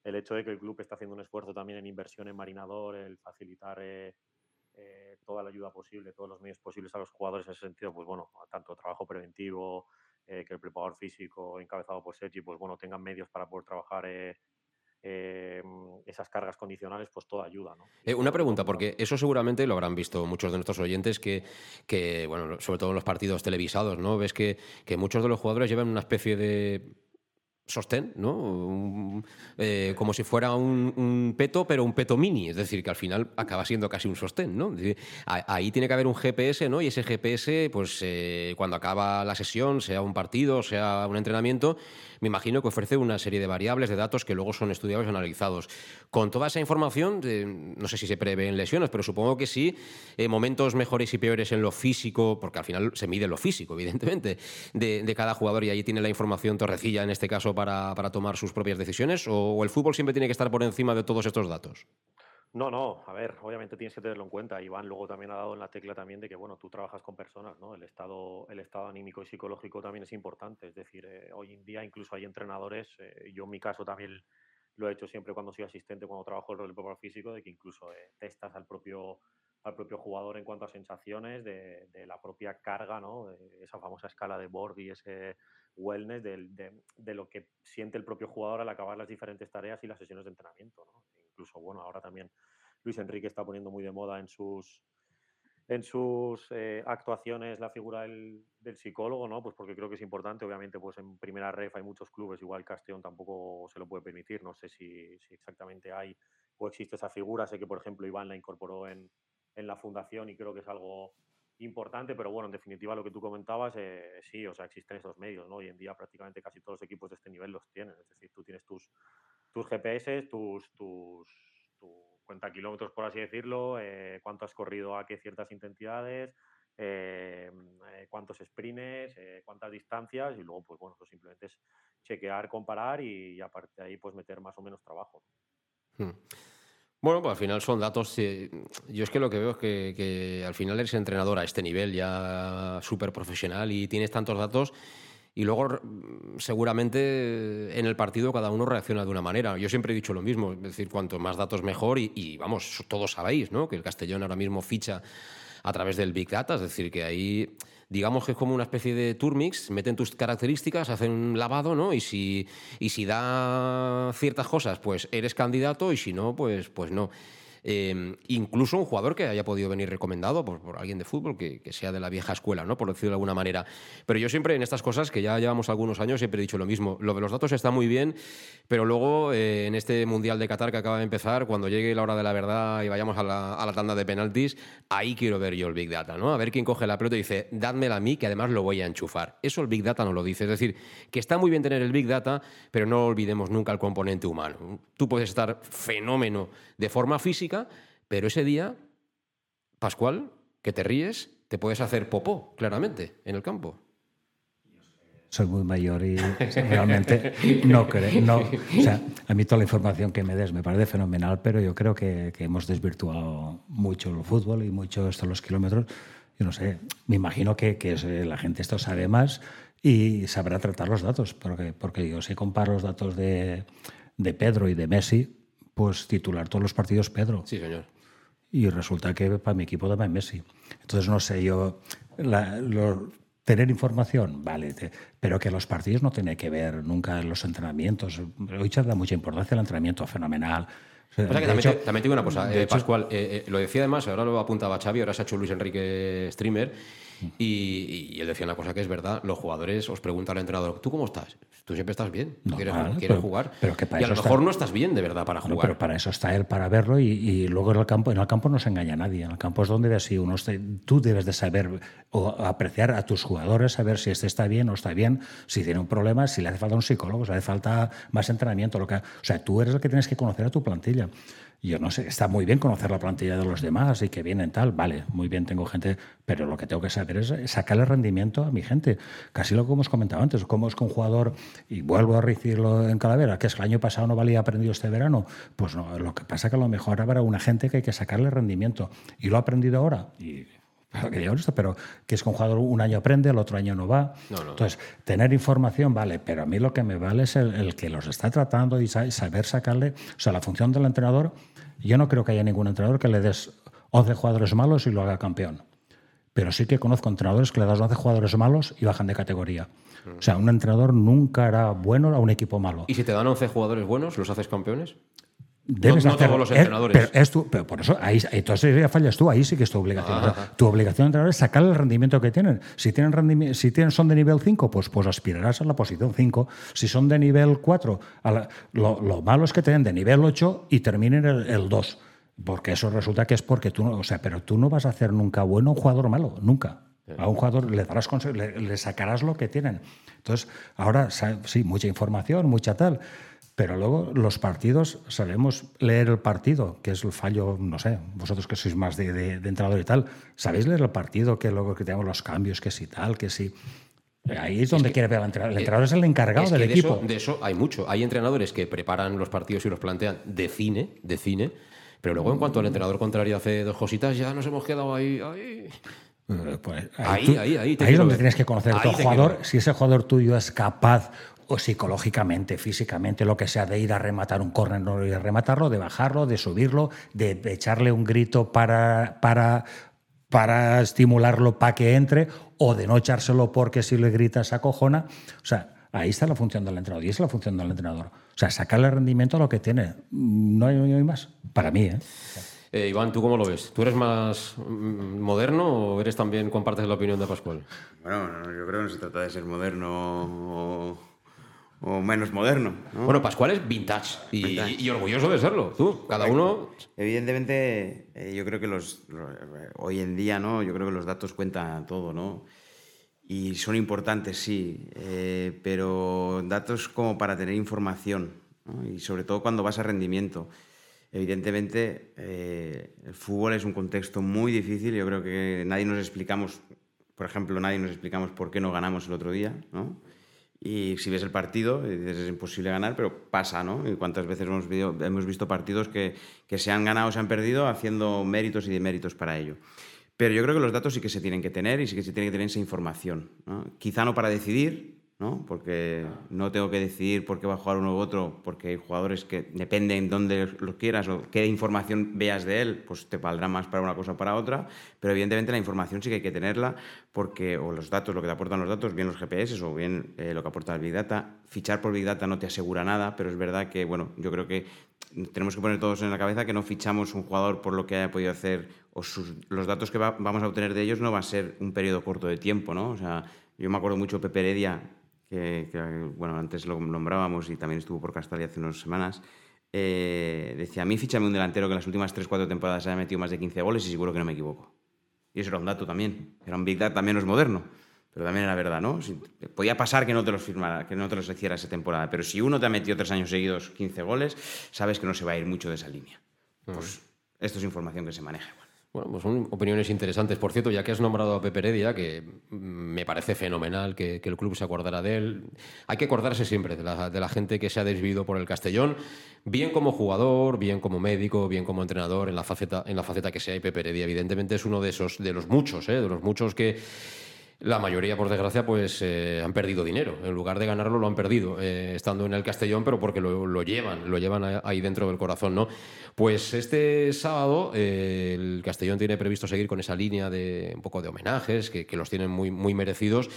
el hecho de que el club está haciendo un esfuerzo también en inversión en marinador, el facilitar eh, eh, toda la ayuda posible, todos los medios posibles a los jugadores en ese sentido, pues bueno, tanto trabajo preventivo, eh, que el preparador físico encabezado por Sergi, pues bueno, tengan medios para poder trabajar esas cargas condicionales, pues toda ayuda. ¿no? una pregunta, porque eso seguramente lo habrán visto muchos de nuestros oyentes, que, que, bueno, sobre todo en los partidos televisados, ¿no? Ves que, que muchos de los jugadores llevan una especie de sostén, ¿no? Eh, como si fuera un, peto, pero un peto mini, es decir, que al final acaba siendo casi un sostén, ¿no? Ahí tiene que haber un GPS, ¿no? Y ese GPS, pues eh, cuando acaba la sesión, sea un partido, sea un entrenamiento, me imagino que ofrece una serie de variables, de datos que luego son estudiados y analizados. Con toda esa información, no sé si se prevén lesiones, pero supongo que sí, eh, momentos mejores y peores en lo físico, porque al final se mide lo físico, evidentemente, de, cada jugador y ahí tiene la información torrecilla, en este caso, para, tomar sus propias decisiones, o el fútbol siempre tiene que estar por encima de todos estos datos. No, no, a ver, obviamente tienes que tenerlo en cuenta. Iván luego también ha dado en la tecla también de que, bueno, tú trabajas con personas, ¿no? El estado, el estado anímico y psicológico también es importante. Es decir, eh, hoy en día incluso hay entrenadores, eh, yo en mi caso también lo he hecho siempre cuando soy asistente, cuando trabajo el rol del físico, de que incluso eh, testas al propio, al propio jugador en cuanto a sensaciones, de, la propia carga, ¿no? Esa famosa escala de board y ese wellness, de, lo que siente el propio jugador al acabar las diferentes tareas y las sesiones de entrenamiento, ¿no? incluso, bueno, ahora también Luis Enrique está poniendo muy de moda en sus, en sus eh, actuaciones la figura del, psicólogo, ¿no? Pues porque creo que es importante. Obviamente, pues en primera ref hay muchos clubes, igual Castellón tampoco se lo puede permitir. No sé si, exactamente hay o existe esa figura. Sé que, por ejemplo, Iván la incorporó en, la fundación y creo que es algo importante, pero bueno, en definitiva lo que tú comentabas, eh, sí, o sea, existen esos medios, ¿no? Hoy en día prácticamente casi todos los equipos de este nivel los tienen. Es decir, tú tienes tus, tus GPS, tus, tus, tu cuenta kilómetros, por así decirlo, eh, cuánto has corrido a qué ciertas intensidades, eh, eh, cuántos sprints, cuántas distancias, y luego, pues bueno, pues simplemente es chequear, comparar y, aparte de ahí, pues meter más o menos trabajo. Hmm. Bueno, pues al final son datos. yo es que lo que veo es que, que al final eres entrenador a este nivel ya súper profesional y tienes tantos datos y luego seguramente en el partido cada uno reacciona de una manera. Yo siempre he dicho lo mismo, es decir, cuanto más datos mejor y, vamos, todos sabéis ¿no? que el Castellón ahora mismo ficha a través del Big Data, es decir, que ahí digamos que es como una especie de turmix, meten tus características, hacen un lavado, ¿no? Y si, y si da ciertas cosas, pues eres candidato y si no, pues, pues no. Em, incluso un jugador que haya podido venir recomendado por, alguien de fútbol que, sea de la vieja escuela, ¿no? por decirlo de alguna manera. Pero yo siempre en estas cosas, que ya llevamos algunos años, siempre he dicho lo mismo. Lo de los datos está muy bien, pero luego eh, en este Mundial de Qatar que acaba de empezar, cuando llegue la hora de la verdad y vayamos a la, tanda de penaltis, ahí quiero ver yo el Big Data, ¿no? A ver quién coge la pelota y dice, dádmela a mí, que además lo voy a enchufar. Eso el Big Data no lo dice. Es decir, que está muy bien tener el Big Data, pero no olvidemos nunca el componente humano. Tú puedes estar fenómeno de forma física, pero ese día, Pascual, que te ríes, te puedes hacer popó, claramente, en el campo. Soy muy mayor y realmente no creo. No, o sea, a mí toda la información que me des me parece fenomenal, pero yo creo que, hemos desvirtuado mucho el fútbol y mucho estos los kilómetros. Yo no sé, me imagino que, que la gente esto sabe más y sabrá tratar los datos, porque, porque yo si comparo los datos de Pedro y de Messi, pues titular todos los partidos Pedro. Sí, señor y resulta que para mi equipo daba Messi. Entonces, no sé, yo Tener información, vale, pero que los partidos no tienen que ver nunca los entrenamientos. Hoy se da mucha importancia al entrenamiento fenomenal. también, digo una cosa, eh, Pascual, eh, eh, lo decía además, ahora lo apuntaba Xavi, ahora se ha hecho Luis Enrique Streamer, y, él decía una cosa que es verdad, los jugadores os preguntan al entrenador, ¿tú cómo estás? Tú siempre estás bien, quieres, jugar. Pero que y a lo mejor no estás bien de verdad para jugar. pero para eso está él, para verlo y, luego en el campo, en el campo no se engaña a nadie. En el campo es donde si uno tú debes de saber o apreciar a tus jugadores, saber si este está bien o está bien, si tiene un problema, si le hace falta un psicólogo, si le hace falta más entrenamiento. Lo que, o sea, tú eres el que tienes que conocer a tu plantilla yo no sé, está muy bien conocer la plantilla de los demás y que vienen tal, vale, muy bien, tengo gente, pero lo que tengo que saber es sacarle rendimiento a mi gente. Casi lo que hemos comentado antes, cómo es que un jugador, y vuelvo a decirlo en Calavera, que es que el año pasado no valía aprendido este verano, pues no, lo que pasa es que a lo mejor habrá una gente que hay que sacarle rendimiento y lo ha aprendido ahora. Y, pero que es que un jugador un año aprende, el otro año no va. Entonces, tener información vale, pero a mí lo que me vale es el, que los está tratando y saber sacarle, o sea, la función del entrenador yo no creo que haya ningún entrenador que le des 11 jugadores malos y lo haga campeón. Pero sí que conozco entrenadores que le das 11 jugadores malos y bajan de categoría. O sea, un entrenador nunca hará bueno a un equipo malo. ¿Y si te dan 11 jugadores buenos, los haces campeones? Debes no, todos los entrenadores. Pero, por eso, ahí, entonces ya fallas tú, ahí sí que es tu obligación. Tu obligación de entrenador es sacar el rendimiento que tienen. Si tienen si tienen, son de nivel 5, pues, pues aspirarás a la posición 5. Si son de nivel 4, lo, malo es que te de nivel 8 y terminen el, 2. Porque eso resulta que es porque tú no, o sea, pero tú no vas a hacer nunca bueno a un jugador malo, nunca. A un jugador le darás le, le sacarás lo que tienen. Entonces, ahora sí, mucha información, mucha tal. Pero luego los partidos, sabemos leer el partido, que es el fallo, no sé, vosotros que sois más de, de, entrenador y tal, ¿sabéis leer el partido? Que luego que tenemos los cambios, que si tal, que si... Ahí es donde quiere ver al entrenador. El entrenador es el encargado del equipo. de eso hay mucho. Hay entrenadores que preparan los partidos y los plantean de cine, de cine, pero luego en cuanto al entrenador contrario hace dos cositas, ya nos hemos quedado ahí. ahí. Eh, pues ahí, ahí, ahí, ahí, es donde tienes que conocer a tu jugador. Si ese jugador tuyo es capaz o psicológicamente, físicamente, lo que sea, de ir a rematar un córner, no ir a rematarlo, de bajarlo, de subirlo, de echarle un grito para, para, para estimularlo para que entre, o de no echárselo porque si le gritas acojona. O sea, ahí está la función del entrenador y esa es la función del entrenador. O sea, sacarle rendimiento a lo que tiene. No hay, más, para mí. ¿eh? Eh, Iván, ¿tú cómo lo ves? ¿Tú eres más mm, moderno o eres también, compartes la opinión de Pascual? Bueno, yo creo que no se trata de ser moderno o o menos moderno. Bueno, Pascual es vintage y, orgulloso de serlo. Tú, cada uno. Evidentemente, eh, yo creo que los, hoy en día, ¿no? Yo creo que los datos cuentan todo, ¿no? Y son importantes, sí, eh, pero datos como para tener información, y sobre todo cuando vas a rendimiento. Evidentemente, eh, el fútbol es un contexto muy difícil. Yo creo que nadie nos explicamos, por ejemplo, nadie nos explicamos por qué no ganamos el otro día, ¿no? Y si ves el partido, dices, es imposible ganar, pero pasa, ¿no? Y cuántas veces hemos, visto partidos que, se han ganado o se han perdido haciendo méritos y deméritos para ello. Pero yo creo que los datos sí que se tienen que tener y sí que se tiene que tener esa información. Quizá no para decidir, ¿no? porque no tengo que decidir por qué va a jugar uno u otro, porque hay jugadores que dependen dónde lo quieras o qué información veas de él, pues te valdrá más para una cosa o para otra, pero evidentemente la información sí que hay que tenerla, porque, o los datos, lo que te aportan los datos, bien los GPS o bien eh, lo que aporta el Big Data, fichar por Big Data no te asegura nada, pero es verdad que, bueno, yo creo que tenemos que poner todos en la cabeza que no fichamos un jugador por lo que haya podido hacer o los datos que vamos a obtener de ellos no va a ser un periodo corto de tiempo, ¿no? O sea, yo me acuerdo mucho Pepe Heredia, que, bueno, antes lo nombrábamos y también estuvo por Castalia hace unas semanas, eh, decía, a mí fichame un delantero que en las últimas 3-4 temporadas haya metido más de 15 goles y seguro que no me equivoco. Y eso era un dato también, era un Big Data menos moderno, pero también era verdad, ¿no? podía pasar que no te los firmara, que no te los hiciera esa temporada, pero si uno te ha metido tres años seguidos 15 goles, sabes que no se va a ir mucho de esa línea. Pues esto es información que se maneja. Bueno, pues son opiniones interesantes. Por cierto, ya que has nombrado a Pepe Heredia, que me parece fenomenal que, el club se acordara de él, hay que acordarse siempre de la, gente que se ha desvivido por el Castellón, bien como jugador, bien como médico, bien como entrenador, en la faceta, en la faceta que sea. Y Pepe Heredia, evidentemente, es uno de esos, de los muchos, ¿eh? de los muchos que la mayoría, por desgracia, pues eh, han perdido dinero. En lugar de ganarlo, lo han perdido, eh, estando en el Castellón, pero porque lo, llevan, lo llevan ahí dentro del corazón, ¿no? Pues este sábado eh, el Castellón tiene previsto seguir con esa línea de un poco de homenajes, que, los tienen muy, muy merecidos.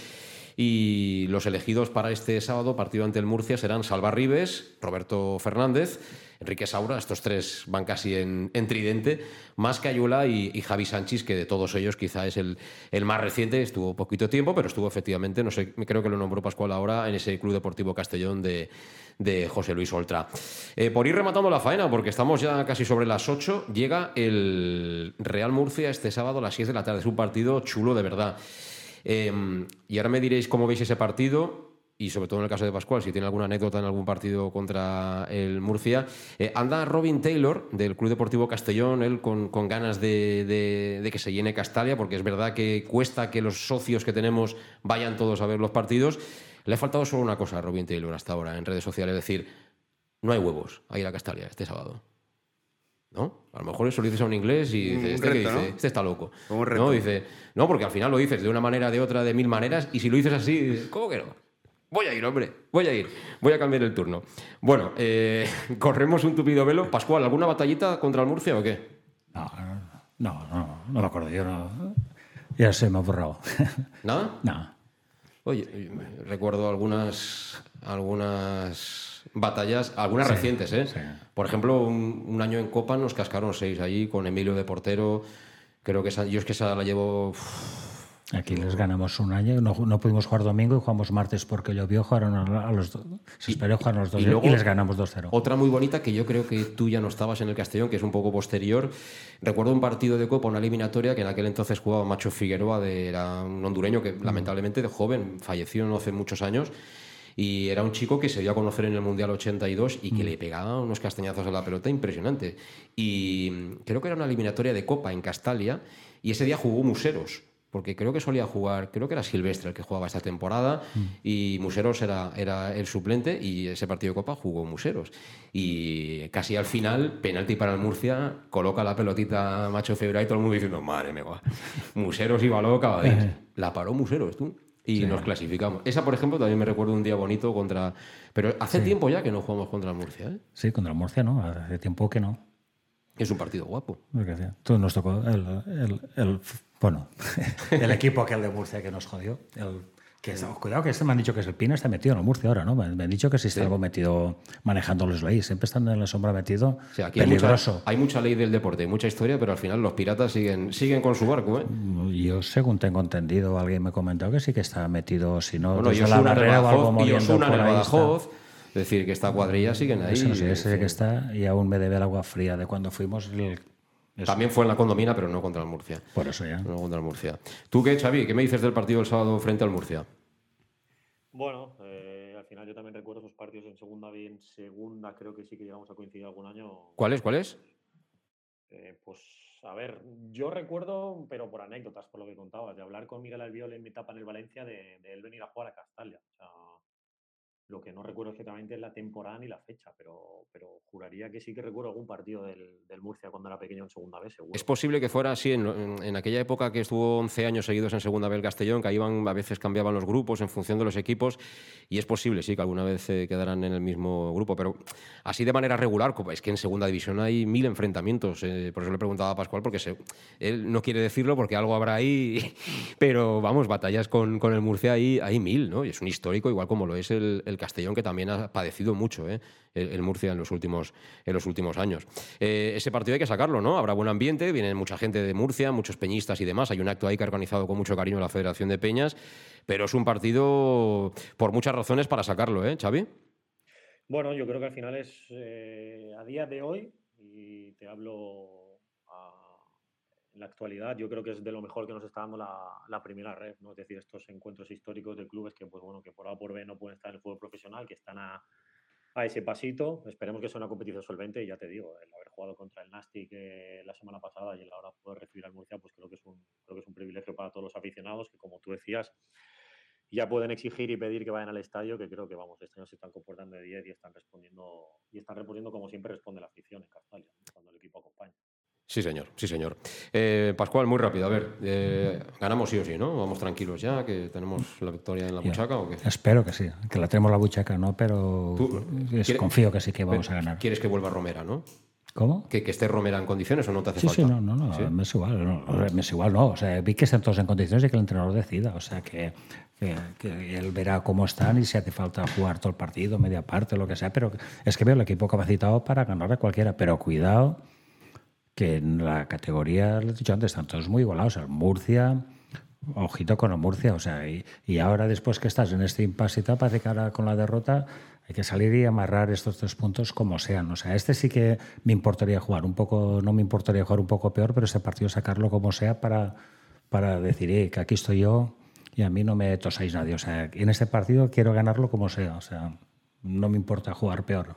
Y los elegidos para este sábado, partido ante el Murcia, serán Salva Ribes, Roberto Fernández, Enrique Saura, estos tres van casi en, tridente, más que Ayula y, Javi Sánchez, que de todos ellos quizá es el, más reciente, estuvo poquito tiempo, pero estuvo efectivamente, no sé, creo que lo nombró Pascual ahora, en ese Club Deportivo Castellón de, José Luis Oltra. Eh, por ir rematando la faena, porque estamos ya casi sobre las 8, llega el Real Murcia este sábado a las 6 de la tarde. Es un partido chulo de verdad. Em, y ahora me diréis cómo veis ese partido y sobre todo en el caso de Pascual, si tiene alguna anécdota en algún partido contra el Murcia. Eh, anda Robin Taylor del Club Deportivo Castellón, él con, ganas de, que se llene Castalia, porque es verdad que cuesta que los socios que tenemos vayan todos a ver los partidos. Le ha faltado solo una cosa a Robin Taylor hasta ahora en redes sociales, es decir, no hay huevos a ir a Castalia este sábado. ¿no? A lo mejor eso lo dices a un inglés y dices, ¿este, dice? este está loco. ¿no? Dice, no, porque al final lo dices de una manera, de otra, de mil maneras, y si lo dices así, dices, ¿cómo que no? Voy a ir, hombre, voy a ir, voy a cambiar el turno. Bueno, eh, corremos un tupido velo. Pascual, ¿alguna batallita contra el Murcia o qué? No, no, no, no, me acuerdo, yo no. Ya se me ha borrado. ¿Nada? No. Oye, recuerdo algunas, algunas batallas, algunas recientes, ¿eh? Por ejemplo, un, año en Copa nos cascaron seis allí con Emilio de portero. Creo que esa, yo es que esa la llevo. Aquí les ganamos un año, no, no, pudimos jugar domingo y jugamos martes porque llovió, jugaron a, los se esperó jugar a los dos y, y les ganamos 2-0. Otra muy bonita que yo creo que tú ya no estabas en el Castellón, que es un poco posterior. Recuerdo un partido de Copa, una eliminatoria que en aquel entonces jugaba Macho Figueroa, de, era un hondureño que mm. lamentablemente de joven falleció no hace muchos años y era un chico que se dio a conocer en el Mundial 82 y que mm. le pegaba unos castañazos a la pelota impresionante. Y creo que era una eliminatoria de Copa en Castalia y ese día jugó Museros porque creo que solía jugar, creo que era Silvestre el que jugaba esta temporada mm. y Museros era, era el suplente y ese partido de Copa jugó Museros. Y casi al final, penalti para el Murcia, coloca la pelotita Macho Febra y todo el mundo diciendo, madre mía, Museros iba loco La paró Museros, tú y nos clasificamos. Esa, por ejemplo, también me recuerdo un día bonito contra... Pero hace tiempo ya que no jugamos contra el Murcia, ¿eh? Sí, contra el Murcia no, hace tiempo que no. Es un partido guapo. Tú nos tocó el, el, bueno, el equipo aquel de Murcia que nos jodió, el cuidado que este me han dicho que es el Pina está metido en el Murcia ahora, ¿no? Me, han dicho que si está algo metido manejando los leyes, siempre están en la sombra metido, peligroso. Hay mucha, ley del deporte, hay mucha historia, pero al final los piratas siguen, siguen con su barco, ¿eh? Yo, según tengo entendido, alguien me ha comentado que sí que está metido, si no, bueno, yo la barrera o algo moviendo por ahí es decir, que esta cuadrilla siguen ahí. Eso sí, ese que está, y aún me debe el agua fría de cuando fuimos. También fue en la condomina, pero no contra el Murcia. Por eso ya. No contra el Murcia. ¿Tú qué, Xavi? ¿Qué me dices del partido del sábado frente al Murcia? Bueno, eh, al final yo también recuerdo esos partidos en segunda y en segunda creo que sí que llegamos a coincidir algún año. ¿Cuáles? ¿Cuáles? Eh, pues a ver, yo recuerdo, pero por anécdotas, por lo que contabas, de hablar con Miguel Albiol en mi etapa en el Valencia de, de él venir a jugar a Castalia. O sea, lo que no recuerdo exactamente es la temporada ni la fecha, pero, pero juraría que sí que recuerdo algún partido del, Murcia cuando era pequeño en segunda vez, seguro. Es posible que fuera así en, aquella época que estuvo 11 años seguidos en segunda vez el Castellón, que iban, a veces cambiaban los grupos en función de los equipos, y es posible, sí, que alguna vez quedaran en el mismo grupo, pero así de manera regular, es que en segunda división hay mil enfrentamientos, eh, por eso le preguntaba a Pascual, porque él no quiere decirlo porque algo habrá ahí, pero vamos, batallas con, con el Murcia hay, hay mil, ¿no? Y es un histórico, igual como lo es el Castellón, que también ha padecido mucho ¿eh? el, Murcia en los últimos, en los últimos años. Eh, ese partido hay que sacarlo, ¿no? Habrá buen ambiente, viene mucha gente de Murcia, muchos peñistas y demás. Hay un acto ahí que ha organizado con mucho cariño la Federación de Peñas, pero es un partido por muchas razones para sacarlo, ¿eh, Xavi? Bueno, yo creo que al final es eh, a día de hoy, y te hablo en la actualidad yo creo que es de lo mejor que nos está dando la, primera red, ¿no? Es decir, estos encuentros históricos de clubes que, pues bueno, que por A por B no pueden estar en el fútbol profesional, que están a, ese pasito. Esperemos que sea una competición solvente y ya te digo, el haber jugado contra el Nastic la semana pasada y el ahora poder recibir al Murcia, pues creo que, es un, creo que es un privilegio para todos los aficionados que, como tú decías, ya pueden exigir y pedir que vayan al estadio, que creo que vamos, este año se están comportando de 10 y están respondiendo y están respondiendo como siempre responde la afición en Castalia, cuando el equipo acompaña. Sí, señor, sí, señor. Eh, Pascual, muy rápido, a ver, eh, ganamos sí o sí, ¿no? Vamos tranquilos ya, que tenemos la victoria en la buchaca o qué? Espero que sí, que la tenemos la buchaca, ¿no? Pero es, confío que sí que vamos a ganar. ¿Quieres que vuelva Romera, no? ¿Cómo? ¿Que, que esté Romera en condiciones o no te hace sí, falta? Sí, no, no, no, ¿Sí? me es igual, no, me es igual, no. O sea, vi que estén todos en condiciones y que el entrenador decida. O sea, que, que, que él verá cómo están y si hace falta jugar todo el partido, media parte, lo que sea. Pero es que veo el equipo capacitado para ganar a cualquiera. Pero cuidado, que en la categoría, lo he dicho antes, están todos muy igualados. O sea, Murcia, ojito con Murcia. O sea, y, y ahora después que estás en este impasse y tal, parece que ahora con la derrota hay que salir y amarrar estos tres puntos como sean. O sea, este sí que me importaría jugar un poco, no me importaría jugar un poco peor, pero este partido sacarlo como sea para, para decir eh, que aquí estoy yo y a mí no me tosáis nadie. O sea, en este partido quiero ganarlo como sea. O sea, no me importa jugar peor.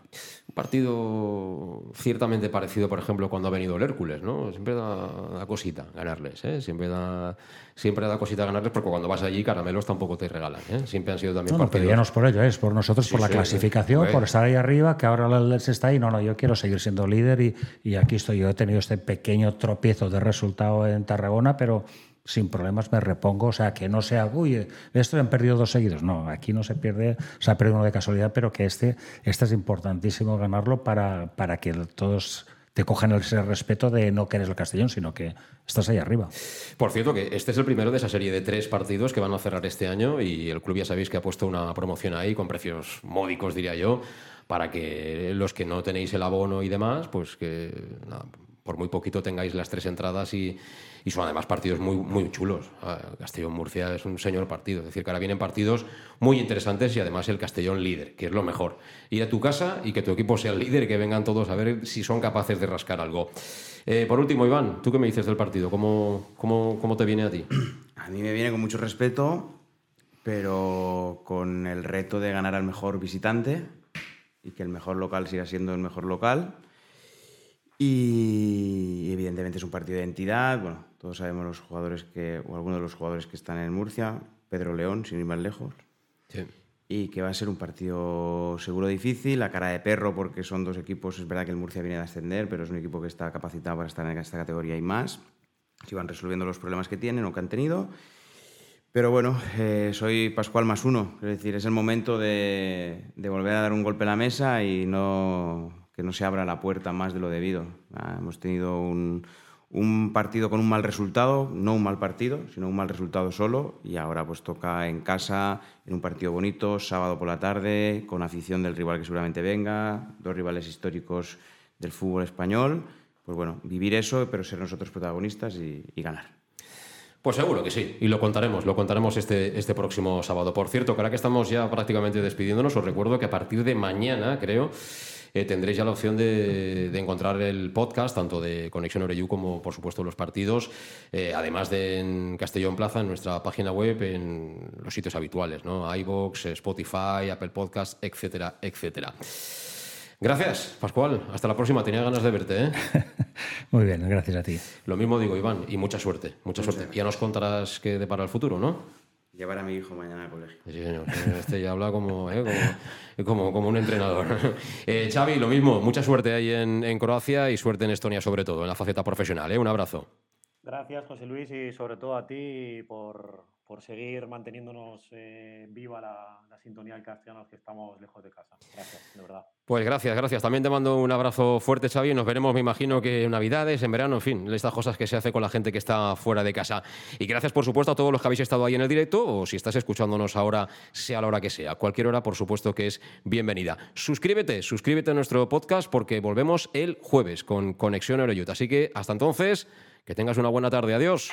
Un partido ciertamente parecido, por ejemplo, cuando ha venido el Hércules, ¿no? Siempre da, da cosita ganarles, ¿eh? Siempre da, siempre da cosita ganarles porque cuando vas allí caramelos tampoco te regalan, ¿eh? Siempre han sido también No, no, partidos... pero ya no es por ello, es por nosotros, Sí, por la sí, clasificación, por estar ahí arriba, que ahora el Lens está ahí. No, no, yo quiero seguir siendo líder y, y aquí estoy. Yo he tenido este pequeño tropiezo de resultado en Tarragona, pero sin problemas me repongo. O sea, que no sea, uy, esto han perdido dos seguidos. No, aquí no se pierde, se ha perdido uno de casualidad, pero que este, este es importantísimo ganarlo para, para que todos te cojan ese respeto de no que eres el Castellón, sino que estás ahí arriba. Por cierto, que este es el primero de esa serie de tres partidos que van a cerrar este año y el club ya sabéis que ha puesto una promoción ahí con precios módicos, diría yo, para que los que no tenéis el abono y demás, pues que por muy poquito tengáis las tres entradas y, y son además partidos muy, muy chulos. Ah, Castellón-Murcia es un señor partido, es decir, que ahora vienen partidos muy interesantes y además el Castellón líder, que es lo mejor. Ir a tu casa y que tu equipo sea el líder que vengan todos a ver si son capaces de rascar algo. Eh, por último, Iván, ¿tú qué me dices del partido? ¿Cómo, cómo, cómo te viene a ti? A mí me viene con mucho respeto, pero con el reto de ganar al mejor visitante y que el mejor local siga siendo el mejor local. Y evidentemente es un partido de entidad. Bueno, todos sabemos los jugadores que, o algunos de los jugadores que están en Murcia, Pedro León, sin ir más lejos. Sí. Y que va a ser un partido seguro difícil, a cara de perro, porque son dos equipos. Es verdad que el Murcia viene de ascender, pero es un equipo que está capacitado para estar en esta categoría y más. Si van resolviendo los problemas que tienen o que han tenido. Pero bueno, eh, soy Pascual más uno. Es decir, es el momento de, de volver a dar un golpe a la mesa y no, que no se abra la puerta más de lo debido. Ah, hemos tenido un, un partido con un mal resultado, no un mal partido, sino un mal resultado solo. Y ahora pues toca en casa, en un partido bonito, sábado por la tarde, con afición del rival que seguramente venga, dos rivales históricos del fútbol español. Pues bueno, vivir eso, pero ser nosotros protagonistas y, ganar. Pues seguro que sí, y lo contaremos, lo contaremos este, este próximo sábado. Por cierto, que ahora que estamos ya prácticamente despidiéndonos, os recuerdo que a partir de mañana, creo, eh, tendréis ya la opción de, de encontrar el podcast, tanto de Conexión Oreyú como, por supuesto, los partidos, eh, además de en Castellón Plaza, en nuestra página web, en los sitios habituales, ¿no? iVoox, Spotify, Apple Podcast, etcétera, etcétera. Gracias, Pascual. Hasta la próxima. Tenía ganas de verte, ¿eh? Muy bien, gracias a ti. Lo mismo digo, Iván, y mucha suerte, mucha suerte. Ya nos contarás qué depara el futuro, ¿no? Llevar a mi hijo mañana al colegio. Sí, señor. Este ya habla como, ¿eh? como, como, como un entrenador. Eh, Xavi, lo mismo. Mucha suerte ahí en, en Croacia y suerte en Estonia, sobre todo, en la faceta profesional. ¿eh? Un abrazo. Gracias, José Luis, y sobre todo a ti por, por seguir manteniéndonos eh, viva la, sintonía del castellano que estamos lejos de casa. Gracias, de verdad. Pues gracias, gracias. También te mando un abrazo fuerte, Xavi. Nos veremos, me imagino, que en Navidades, en verano, en fin, estas cosas que se hace con la gente que está fuera de casa. Y gracias, por supuesto, a todos los que habéis estado ahí en el directo o si estás escuchándonos ahora, sea la hora que sea. Cualquier hora, por supuesto, que es bienvenida. Suscríbete, suscríbete a nuestro podcast porque volvemos el jueves con Conexión Eureyut. Así que hasta entonces, que tengas una buena tarde. Adiós.